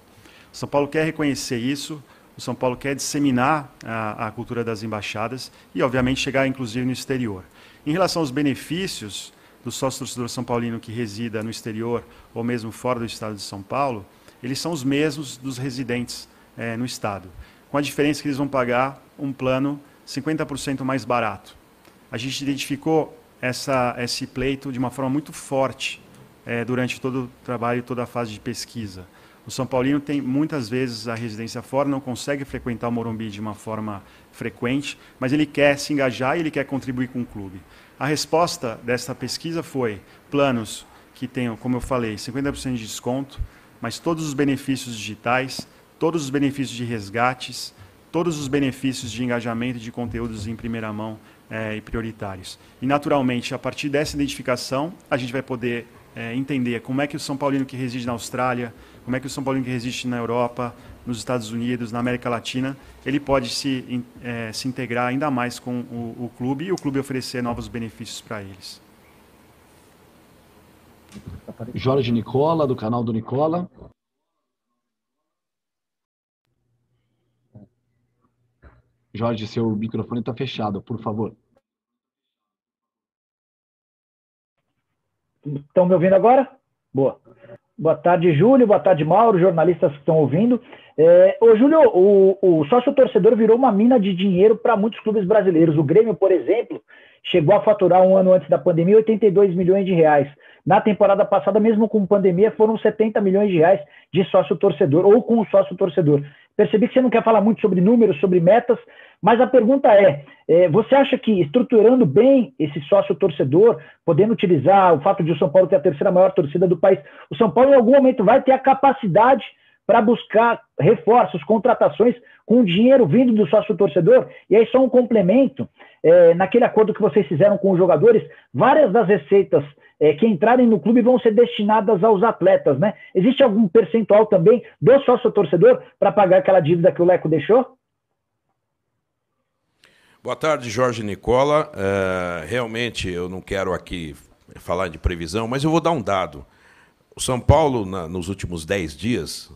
C: São Paulo quer reconhecer isso, o São Paulo quer disseminar a, a cultura das embaixadas e, obviamente, chegar inclusive no exterior. Em relação aos benefícios do sócio torcedor são paulino que resida no exterior ou mesmo fora do estado de São Paulo, eles são os mesmos dos residentes é, no estado, com a diferença que eles vão pagar um plano 50% mais barato. A gente identificou essa, esse pleito de uma forma muito forte é, durante todo o trabalho e toda a fase de pesquisa. O São Paulino tem muitas vezes a residência fora, não consegue frequentar o Morumbi de uma forma frequente, mas ele quer se engajar e ele quer contribuir com o clube. A resposta dessa pesquisa foi planos que tenham, como eu falei, 50% de desconto, mas todos os benefícios digitais, todos os benefícios de resgates, todos os benefícios de engajamento de conteúdos em primeira mão é, e prioritários. E, naturalmente, a partir dessa identificação, a gente vai poder é, entender como é que o São Paulino que reside na Austrália, como é que o São Paulo que resiste na Europa, nos Estados Unidos, na América Latina, ele pode se, é, se integrar ainda mais com o, o clube e o clube oferecer novos benefícios para eles.
A: Jorge Nicola, do canal do Nicola. Jorge, seu microfone está fechado, por favor.
L: Estão me ouvindo agora? Boa. Boa tarde, Júlio. Boa tarde, Mauro, jornalistas que estão ouvindo. É, ô, Júlio, o, o sócio torcedor virou uma mina de dinheiro para muitos clubes brasileiros. O Grêmio, por exemplo, chegou a faturar um ano antes da pandemia 82 milhões de reais. Na temporada passada, mesmo com pandemia, foram 70 milhões de reais de sócio torcedor ou com o sócio torcedor. Percebi que você não quer falar muito sobre números, sobre metas, mas a pergunta é, é você acha que estruturando bem esse sócio torcedor, podendo utilizar o fato de o São Paulo ter a terceira maior torcida do país, o São Paulo em algum momento vai ter a capacidade para buscar reforços, contratações com dinheiro vindo do sócio torcedor? E aí só um complemento, é, naquele acordo que vocês fizeram com os jogadores, várias das receitas é, que entrarem no clube vão ser destinadas aos atletas, né? Existe algum percentual também do sócio torcedor para pagar aquela dívida que o Leco deixou?
B: Boa tarde, Jorge Nicola. É, realmente eu não quero aqui falar de previsão, mas eu vou dar um dado. O São Paulo, na, nos últimos 10 dias,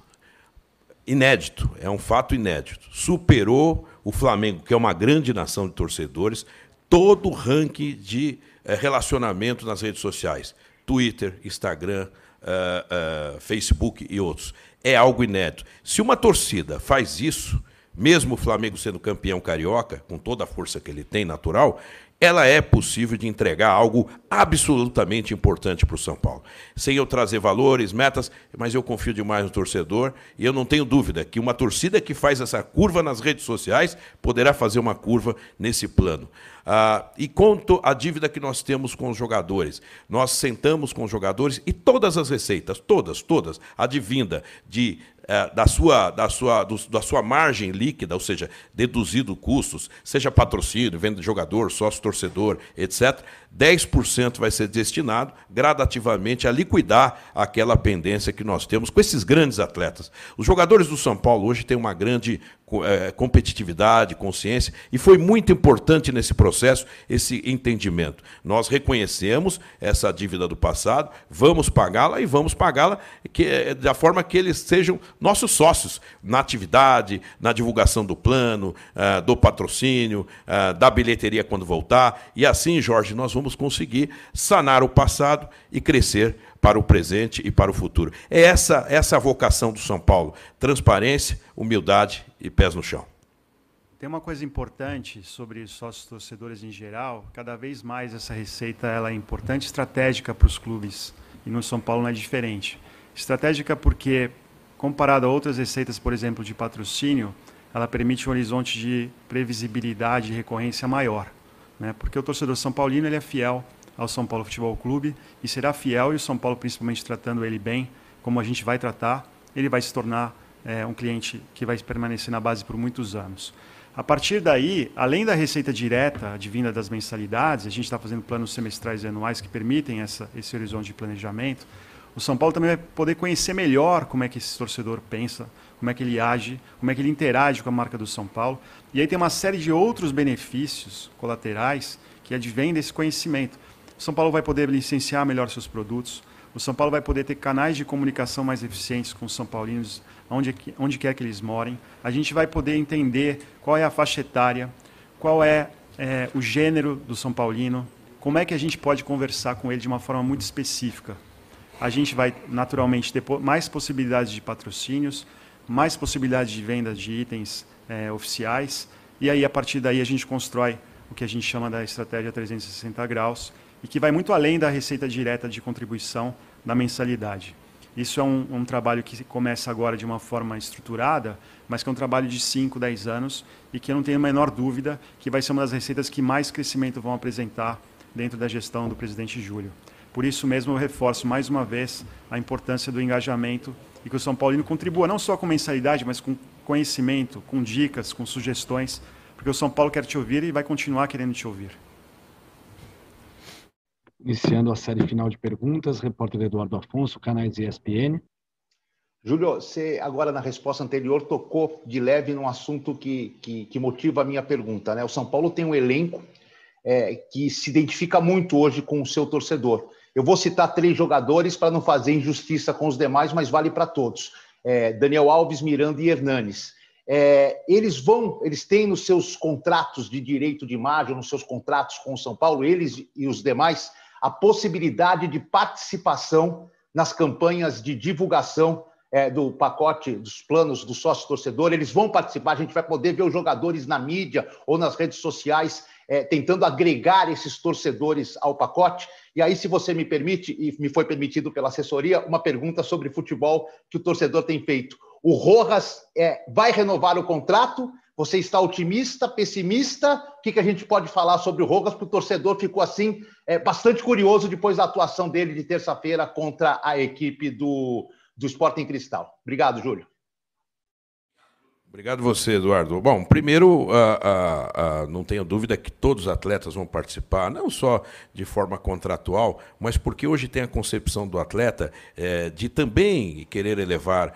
B: inédito, é um fato inédito, superou o Flamengo, que é uma grande nação de torcedores, todo o ranking de relacionamento nas redes sociais. Twitter, Instagram, uh, uh, Facebook e outros. É algo inédito. Se uma torcida faz isso, mesmo o Flamengo sendo campeão carioca, com toda a força que ele tem natural, ela é possível de entregar algo absolutamente importante para o São Paulo. Sem eu trazer valores, metas, mas eu confio demais no torcedor e eu não tenho dúvida que uma torcida que faz essa curva nas redes sociais poderá fazer uma curva nesse plano. Ah, e quanto à dívida que nós temos com os jogadores, nós sentamos com os jogadores e todas as receitas, todas, todas, advinda de é, da, sua, da, sua, do, da sua margem líquida, ou seja, deduzido custos, seja patrocínio, venda de jogador, sócio torcedor, etc., 10% vai ser destinado gradativamente a liquidar aquela pendência que nós temos com esses grandes atletas. Os jogadores do São Paulo hoje têm uma grande competitividade, consciência, e foi muito importante nesse processo esse entendimento. Nós reconhecemos essa dívida do passado, vamos pagá-la e vamos pagá-la é, da forma que eles sejam nossos sócios na atividade, na divulgação do plano, uh, do patrocínio, da bilheteria quando voltar. E assim, Jorge, nós vamos conseguir sanar o passado e crescer para o presente e para o futuro. É essa, essa a vocação do São Paulo: transparência, humildade e pés no chão.
C: Tem uma coisa importante sobre sócios torcedores em geral. Cada vez mais essa receita ela é importante, estratégica para os clubes. E no São Paulo não é diferente. Estratégica porque, comparado a outras receitas, por exemplo, de patrocínio, ela permite um horizonte de previsibilidade e recorrência maior. Né? Porque o torcedor são paulino ele é fiel ao São Paulo Futebol Clube e será fiel, e o São Paulo, principalmente tratando ele bem, como a gente vai tratar, ele vai se tornar é, um cliente que vai permanecer na base por muitos anos. A partir daí, além da receita direta advinda das mensalidades, a gente está fazendo planos semestrais e anuais que permitem essa, esse horizonte de planejamento. O São Paulo também vai poder conhecer melhor como é que esse torcedor pensa, como é que ele age, como é que ele interage com a marca do São Paulo. E aí tem uma série de outros benefícios colaterais que advêm desse conhecimento. O São Paulo vai poder licenciar melhor seus produtos. O São Paulo vai poder ter canais de comunicação mais eficientes com os são paulinos, onde, onde quer que eles morem. A gente vai poder entender qual é a faixa etária, qual é, é o gênero do São Paulino, como é que a gente pode conversar com ele de uma forma muito específica. A gente vai, naturalmente, ter mais possibilidades de patrocínios, mais possibilidades de venda de itens é, oficiais, e aí, a partir daí, a gente constrói o que a gente chama da estratégia 360 graus, e que vai muito além da receita direta de contribuição da mensalidade. Isso é um, um, trabalho que começa agora de uma forma estruturada, mas que é um trabalho de 5, 10 anos e que eu não tenho a menor dúvida que vai ser uma das receitas que mais crescimento vão apresentar dentro da gestão do presidente Júlio. Por isso mesmo eu reforço mais uma vez a importância do engajamento e que o São Paulino contribua não só com mensalidade, mas com conhecimento, com dicas, com sugestões, porque o São Paulo quer te ouvir e vai continuar querendo te ouvir.
A: Iniciando a série final de perguntas, repórter Eduardo Afonso, canais ESPN.
D: Júlio, você agora na resposta anterior tocou de leve num assunto que, que, que motiva a minha pergunta. Né? O São Paulo tem um elenco é, que se identifica muito hoje com o seu torcedor. Eu vou citar três jogadores para não fazer injustiça com os demais, mas vale para todos. É, Daniel Alves, Miranda e Hernanes. É, eles vão, eles têm nos seus contratos de direito de imagem, nos seus contratos com o São Paulo, eles e os demais, a possibilidade de participação nas campanhas de divulgação é, do pacote dos planos do sócio torcedor. Eles vão participar, a gente vai poder ver os jogadores na mídia ou nas redes sociais é, tentando agregar esses torcedores ao pacote. E aí, se você me permite, e me foi permitido pela assessoria, uma pergunta sobre futebol que o torcedor tem feito. O Rojas é, vai renovar o contrato? Você está otimista, pessimista? O que, que a gente pode falar sobre o Rojas? Porque o torcedor ficou assim é, bastante curioso depois da atuação dele de terça-feira contra a equipe do, do Sporting Cristal. Obrigado, Júlio.
B: Obrigado você, Eduardo. Bom, primeiro, uh, uh, não tenho dúvida que todos os atletas vão participar, não só de forma contratual, mas porque hoje tem a concepção do atleta eh, de também querer elevar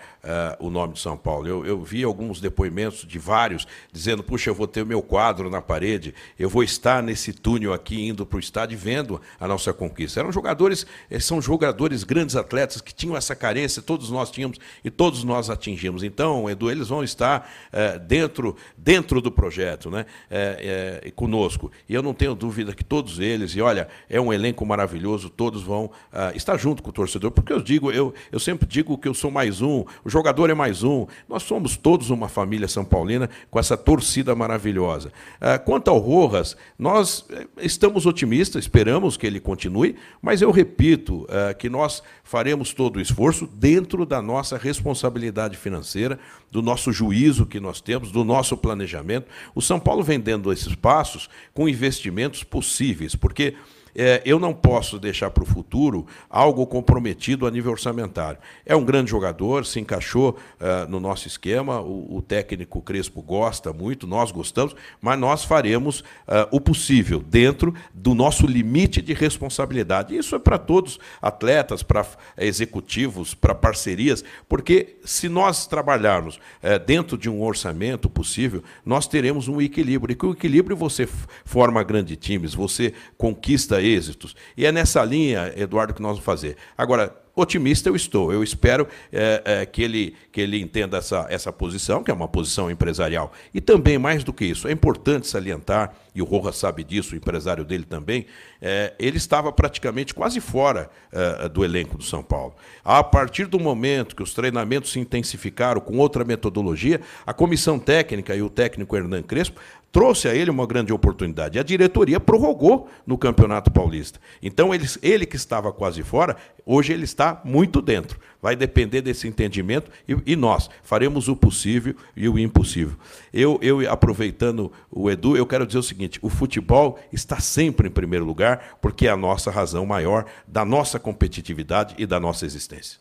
B: o nome de São Paulo. Eu, eu, vi alguns depoimentos de vários dizendo: puxa, eu vou ter o meu quadro na parede, eu vou estar nesse túnel aqui indo para o estádio vendo a nossa conquista. Eram jogadores, eh, são jogadores, grandes atletas que tinham essa carência, todos nós tínhamos e todos nós atingimos. Então, Edu, eles vão estar é, dentro, dentro do projeto, né? É, é, conosco. E eu não tenho dúvida que todos eles, e olha, é um elenco maravilhoso, todos vão uh, estar junto com o torcedor, porque eu digo, eu, eu sempre digo que eu sou mais um, o jogador é mais um. Nós somos todos uma família São Paulina com essa torcida maravilhosa. Uh, quanto ao Rojas, nós estamos otimistas, esperamos que ele continue, mas eu repito uh, que nós faremos todo o esforço dentro da nossa responsabilidade financeira, do nosso juízo que nós temos, do nosso planejamento. O São Paulo vem dando esses passos com investimentos possíveis, porque é, eu não posso deixar para o futuro algo comprometido a nível orçamentário. É um grande jogador, se encaixou uh, no nosso esquema, o, o, técnico Crespo gosta muito, nós gostamos, mas nós faremos uh, o possível dentro do nosso limite de responsabilidade. Isso é para todos, atletas, para executivos, para parcerias, porque se nós trabalharmos uh, dentro de um orçamento possível, nós teremos um equilíbrio. E com o equilíbrio você forma grandes times, você conquista êxitos. E é nessa linha, Eduardo, que nós vamos fazer. Agora, otimista eu estou. Eu espero é, é, que, ele, que ele entenda essa, essa posição, que é uma posição empresarial. E também, mais do que isso, é importante salientar, e o Rojas sabe disso, o empresário dele também, é, ele estava praticamente quase fora é, do elenco do São Paulo. A partir do momento que os treinamentos se intensificaram com outra metodologia, a comissão técnica e o técnico Hernan Crespo trouxe a ele uma grande oportunidade. A diretoria prorrogou no Campeonato Paulista. Então, ele, ele que estava quase fora, hoje ele está muito dentro. Vai depender desse entendimento e, e nós faremos o possível e o impossível. Eu, eu, aproveitando o Edu, eu quero dizer o seguinte: o futebol está sempre em primeiro lugar, porque é a nossa razão maior da nossa competitividade e da nossa existência.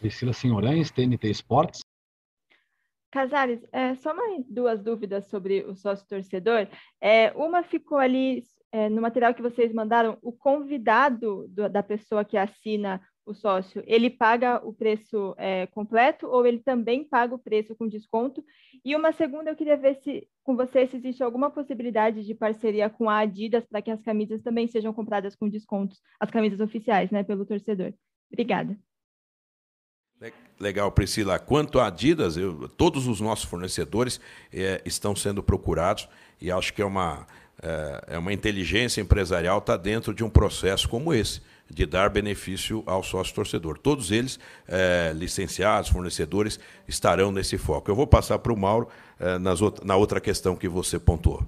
A: Priscila Senhorães, TNT Esportes.
I: Casares, é, só mais duas dúvidas sobre o sócio torcedor. É, uma ficou ali é, no material que vocês mandaram, o convidado do, da pessoa que assina o sócio, ele paga o preço é, completo ou ele também paga o preço com desconto? E uma segunda, eu queria ver se com você se existe alguma possibilidade de parceria com a Adidas para que as camisas também sejam compradas com descontos, as camisas oficiais, né, pelo torcedor. Obrigada.
B: Legal, Priscila. Quanto à Adidas, eu, todos os nossos fornecedores é, estão sendo procurados e acho que é uma, é, é uma inteligência empresarial estar tá dentro de um processo como esse, de dar benefício ao sócio torcedor. Todos eles, é, licenciados, fornecedores, estarão nesse foco. Eu vou passar para o Mauro nas, na outra questão que você pontuou.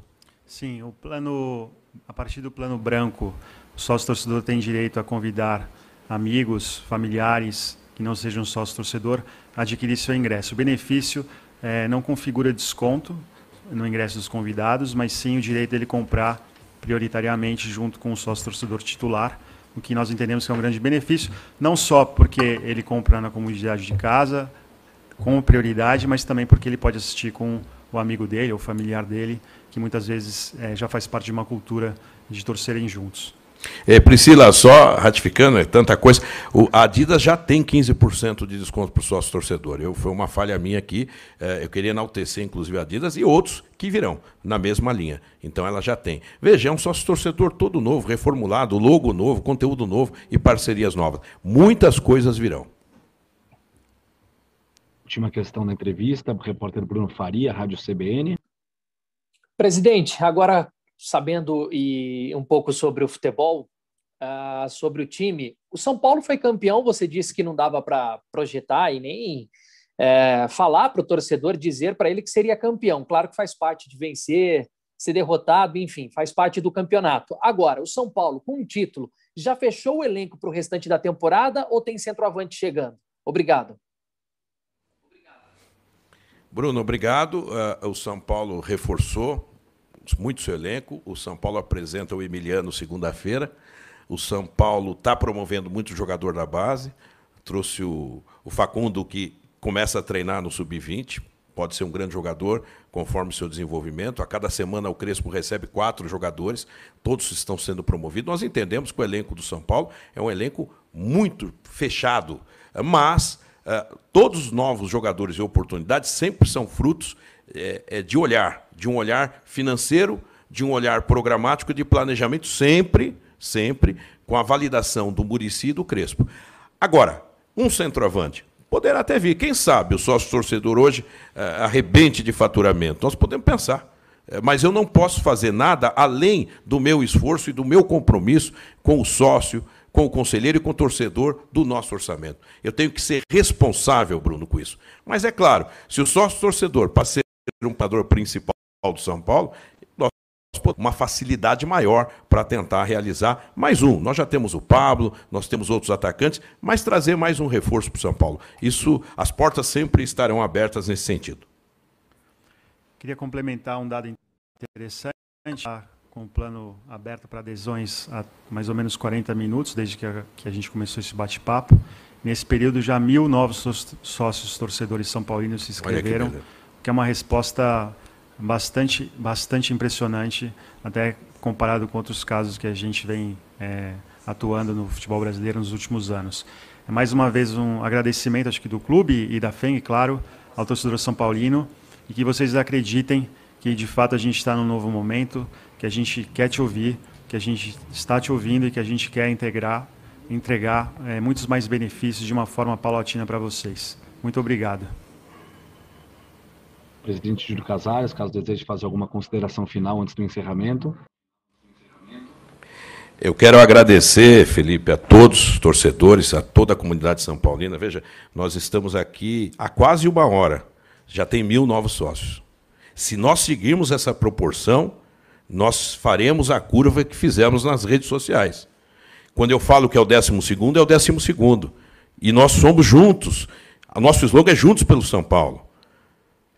C: Sim, o plano, a partir do plano branco, o sócio torcedor tem direito a convidar amigos, familiares, que não seja um sócio torcedor, adquirir seu ingresso. O benefício é, não configura desconto no ingresso dos convidados, mas sim o direito dele comprar prioritariamente junto com o sócio torcedor titular, o que nós entendemos que é um grande benefício, não só porque ele compra na comunidade de casa com prioridade, mas também porque ele pode assistir com o amigo dele ou familiar dele, que muitas vezes é, já faz parte de uma cultura de torcerem juntos.
B: É, Priscila, só ratificando, é tanta coisa. O, a Adidas já tem 15% de desconto para o sócio torcedor. Eu, foi uma falha minha aqui. É, eu queria enaltecer, inclusive, a Adidas e outros que virão na mesma linha. Então ela já tem. Veja, é um sócio torcedor todo novo, reformulado, logo novo, conteúdo novo e parcerias novas. Muitas coisas virão.
A: Última questão da entrevista, o repórter Bruno Faria, Rádio CBN.
E: Presidente, agora sabendo e um pouco sobre o futebol, uh, sobre o time. O São Paulo foi campeão, você disse que não dava para projetar e nem é, falar para o torcedor, dizer para ele que seria campeão. Claro que faz parte de vencer, ser derrotado, enfim, faz parte do campeonato. Agora, o São Paulo, com um título, já fechou o elenco para o restante da temporada ou tem centroavante chegando? Obrigado.
B: Bruno, obrigado. Uh, o São Paulo reforçou muito seu elenco. O São Paulo apresenta o Emiliano segunda-feira. O São Paulo está promovendo muito jogador da base. Trouxe o, o Facundo, que começa a treinar no sub-20. Pode ser um grande jogador, conforme seu desenvolvimento. A cada semana o Crespo recebe quatro jogadores, todos estão sendo promovidos. Nós entendemos que o elenco do São Paulo é um elenco muito fechado, mas uh, todos os novos jogadores e oportunidades sempre são frutos é, de olhar, de um olhar financeiro, de um olhar programático de planejamento, sempre sempre com a validação do Murici e do Crespo. Agora, um centroavante. Poderá até vir, quem sabe o sócio torcedor hoje é, arrebente de faturamento. Nós podemos pensar. É, mas eu não posso fazer nada além do meu esforço e do meu compromisso com o sócio, com o conselheiro e com o torcedor do nosso orçamento. Eu tenho que ser responsável, Bruno, com isso. Mas é claro, se o sócio torcedor para ser um padrão principal do São Paulo, uma facilidade maior para tentar realizar mais um. Nós já temos o Pablo, nós temos outros atacantes, mas trazer mais um reforço para o São Paulo. Isso, as portas sempre estarão abertas nesse sentido.
C: Queria complementar um dado interessante, tá com o plano aberto para adesões há mais ou menos 40 minutos, desde que a, que a gente começou esse bate-papo. Nesse período, já mil novos sócios torcedores são paulinos se inscreveram, que, é uma resposta bastante, bastante impressionante, até comparado com outros casos que a gente vem é, atuando no futebol brasileiro nos últimos anos. É mais uma vez um agradecimento, acho que do clube e da FEM, claro, ao torcedor São Paulino, e que vocês acreditem que de fato a gente está num novo momento, que a gente quer te ouvir, que a gente está te ouvindo e que a gente quer integrar, entregar é, muitos mais benefícios de uma forma paulatina para vocês. Muito obrigado
A: presidente Júlio Casares, caso deseje fazer alguma consideração final antes do encerramento.
B: Eu quero agradecer, Felipe, a todos os torcedores, a toda a comunidade São Paulina. Veja, nós estamos aqui há quase uma hora, já tem mil novos sócios. Se nós seguirmos essa proporção, nós faremos a curva que fizemos nas redes sociais. Quando eu falo que é o décimo segundo, é o décimo segundo. E nós somos juntos. O nosso slogan é Juntos pelo São Paulo.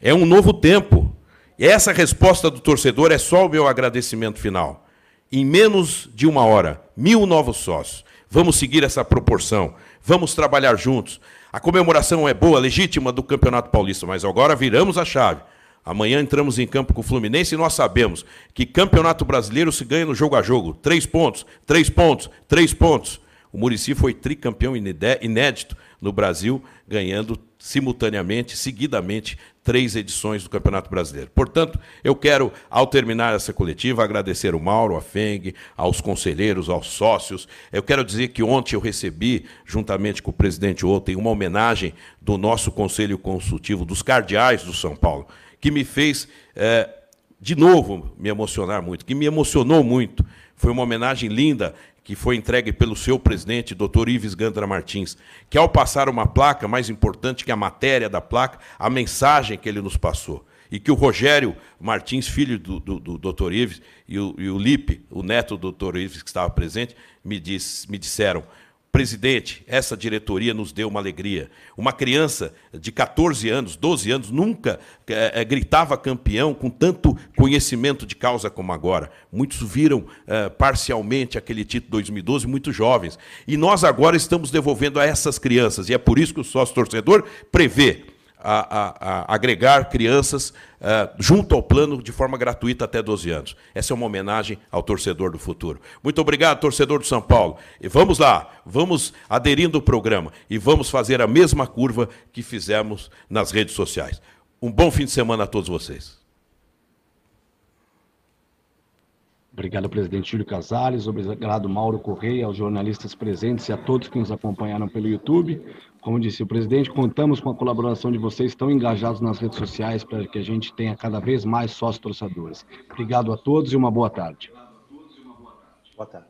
B: É um novo tempo. E essa resposta do torcedor é só o meu agradecimento final. Em menos de uma hora, mil novos sócios. Vamos seguir essa proporção. Vamos trabalhar juntos. A comemoração é boa, legítima do Campeonato Paulista, mas agora viramos a chave. Amanhã entramos em campo com o Fluminense e nós sabemos que Campeonato Brasileiro se ganha no jogo a jogo. Três pontos, três pontos, três pontos. O Murici foi tricampeão inédito no Brasil, ganhando simultaneamente, seguidamente, três edições do Campeonato Brasileiro. Portanto, eu quero, ao terminar essa coletiva, agradecer o Mauro, a FENG, aos conselheiros, aos sócios. Eu quero dizer que ontem eu recebi, juntamente com o presidente ontem, uma homenagem do nosso Conselho Consultivo dos Cardeais do São Paulo, que me fez, é, de novo, me emocionar muito, que me emocionou muito. Foi uma homenagem linda que foi entregue pelo seu presidente, Dr. Ives Gandra Martins, que ao passar uma placa, mais importante que a matéria da placa, a mensagem que ele nos passou. E que o Rogério Martins, filho do, do, do Dr. Ives, e o, e o Lipe, o neto do Dr. Ives, que estava presente, me, disse, me disseram: Presidente, essa diretoria nos deu uma alegria. Uma criança de 14 anos, 12 anos, nunca é, gritava campeão com tanto conhecimento de causa como agora. Muitos viram é, parcialmente aquele título 2012, muito jovens. E nós agora estamos devolvendo a essas crianças. E é por isso que o sócio torcedor prevê a, a, a agregar crianças uh, junto ao plano de forma gratuita até 12 anos. Essa é uma homenagem ao torcedor do futuro. Muito obrigado, torcedor do São Paulo. E vamos lá, vamos aderindo ao programa e vamos fazer a mesma curva que fizemos nas redes sociais. Um bom fim de semana a todos vocês.
A: Obrigado, presidente Júlio Casares. Obrigado, Mauro Correia, aos jornalistas presentes e a todos que nos acompanharam pelo YouTube. Como disse o presidente, contamos com a colaboração de vocês, estão engajados nas redes sociais para que a gente tenha cada vez mais sócios torcedores. Obrigado a todos e uma boa tarde.
D: Boa tarde.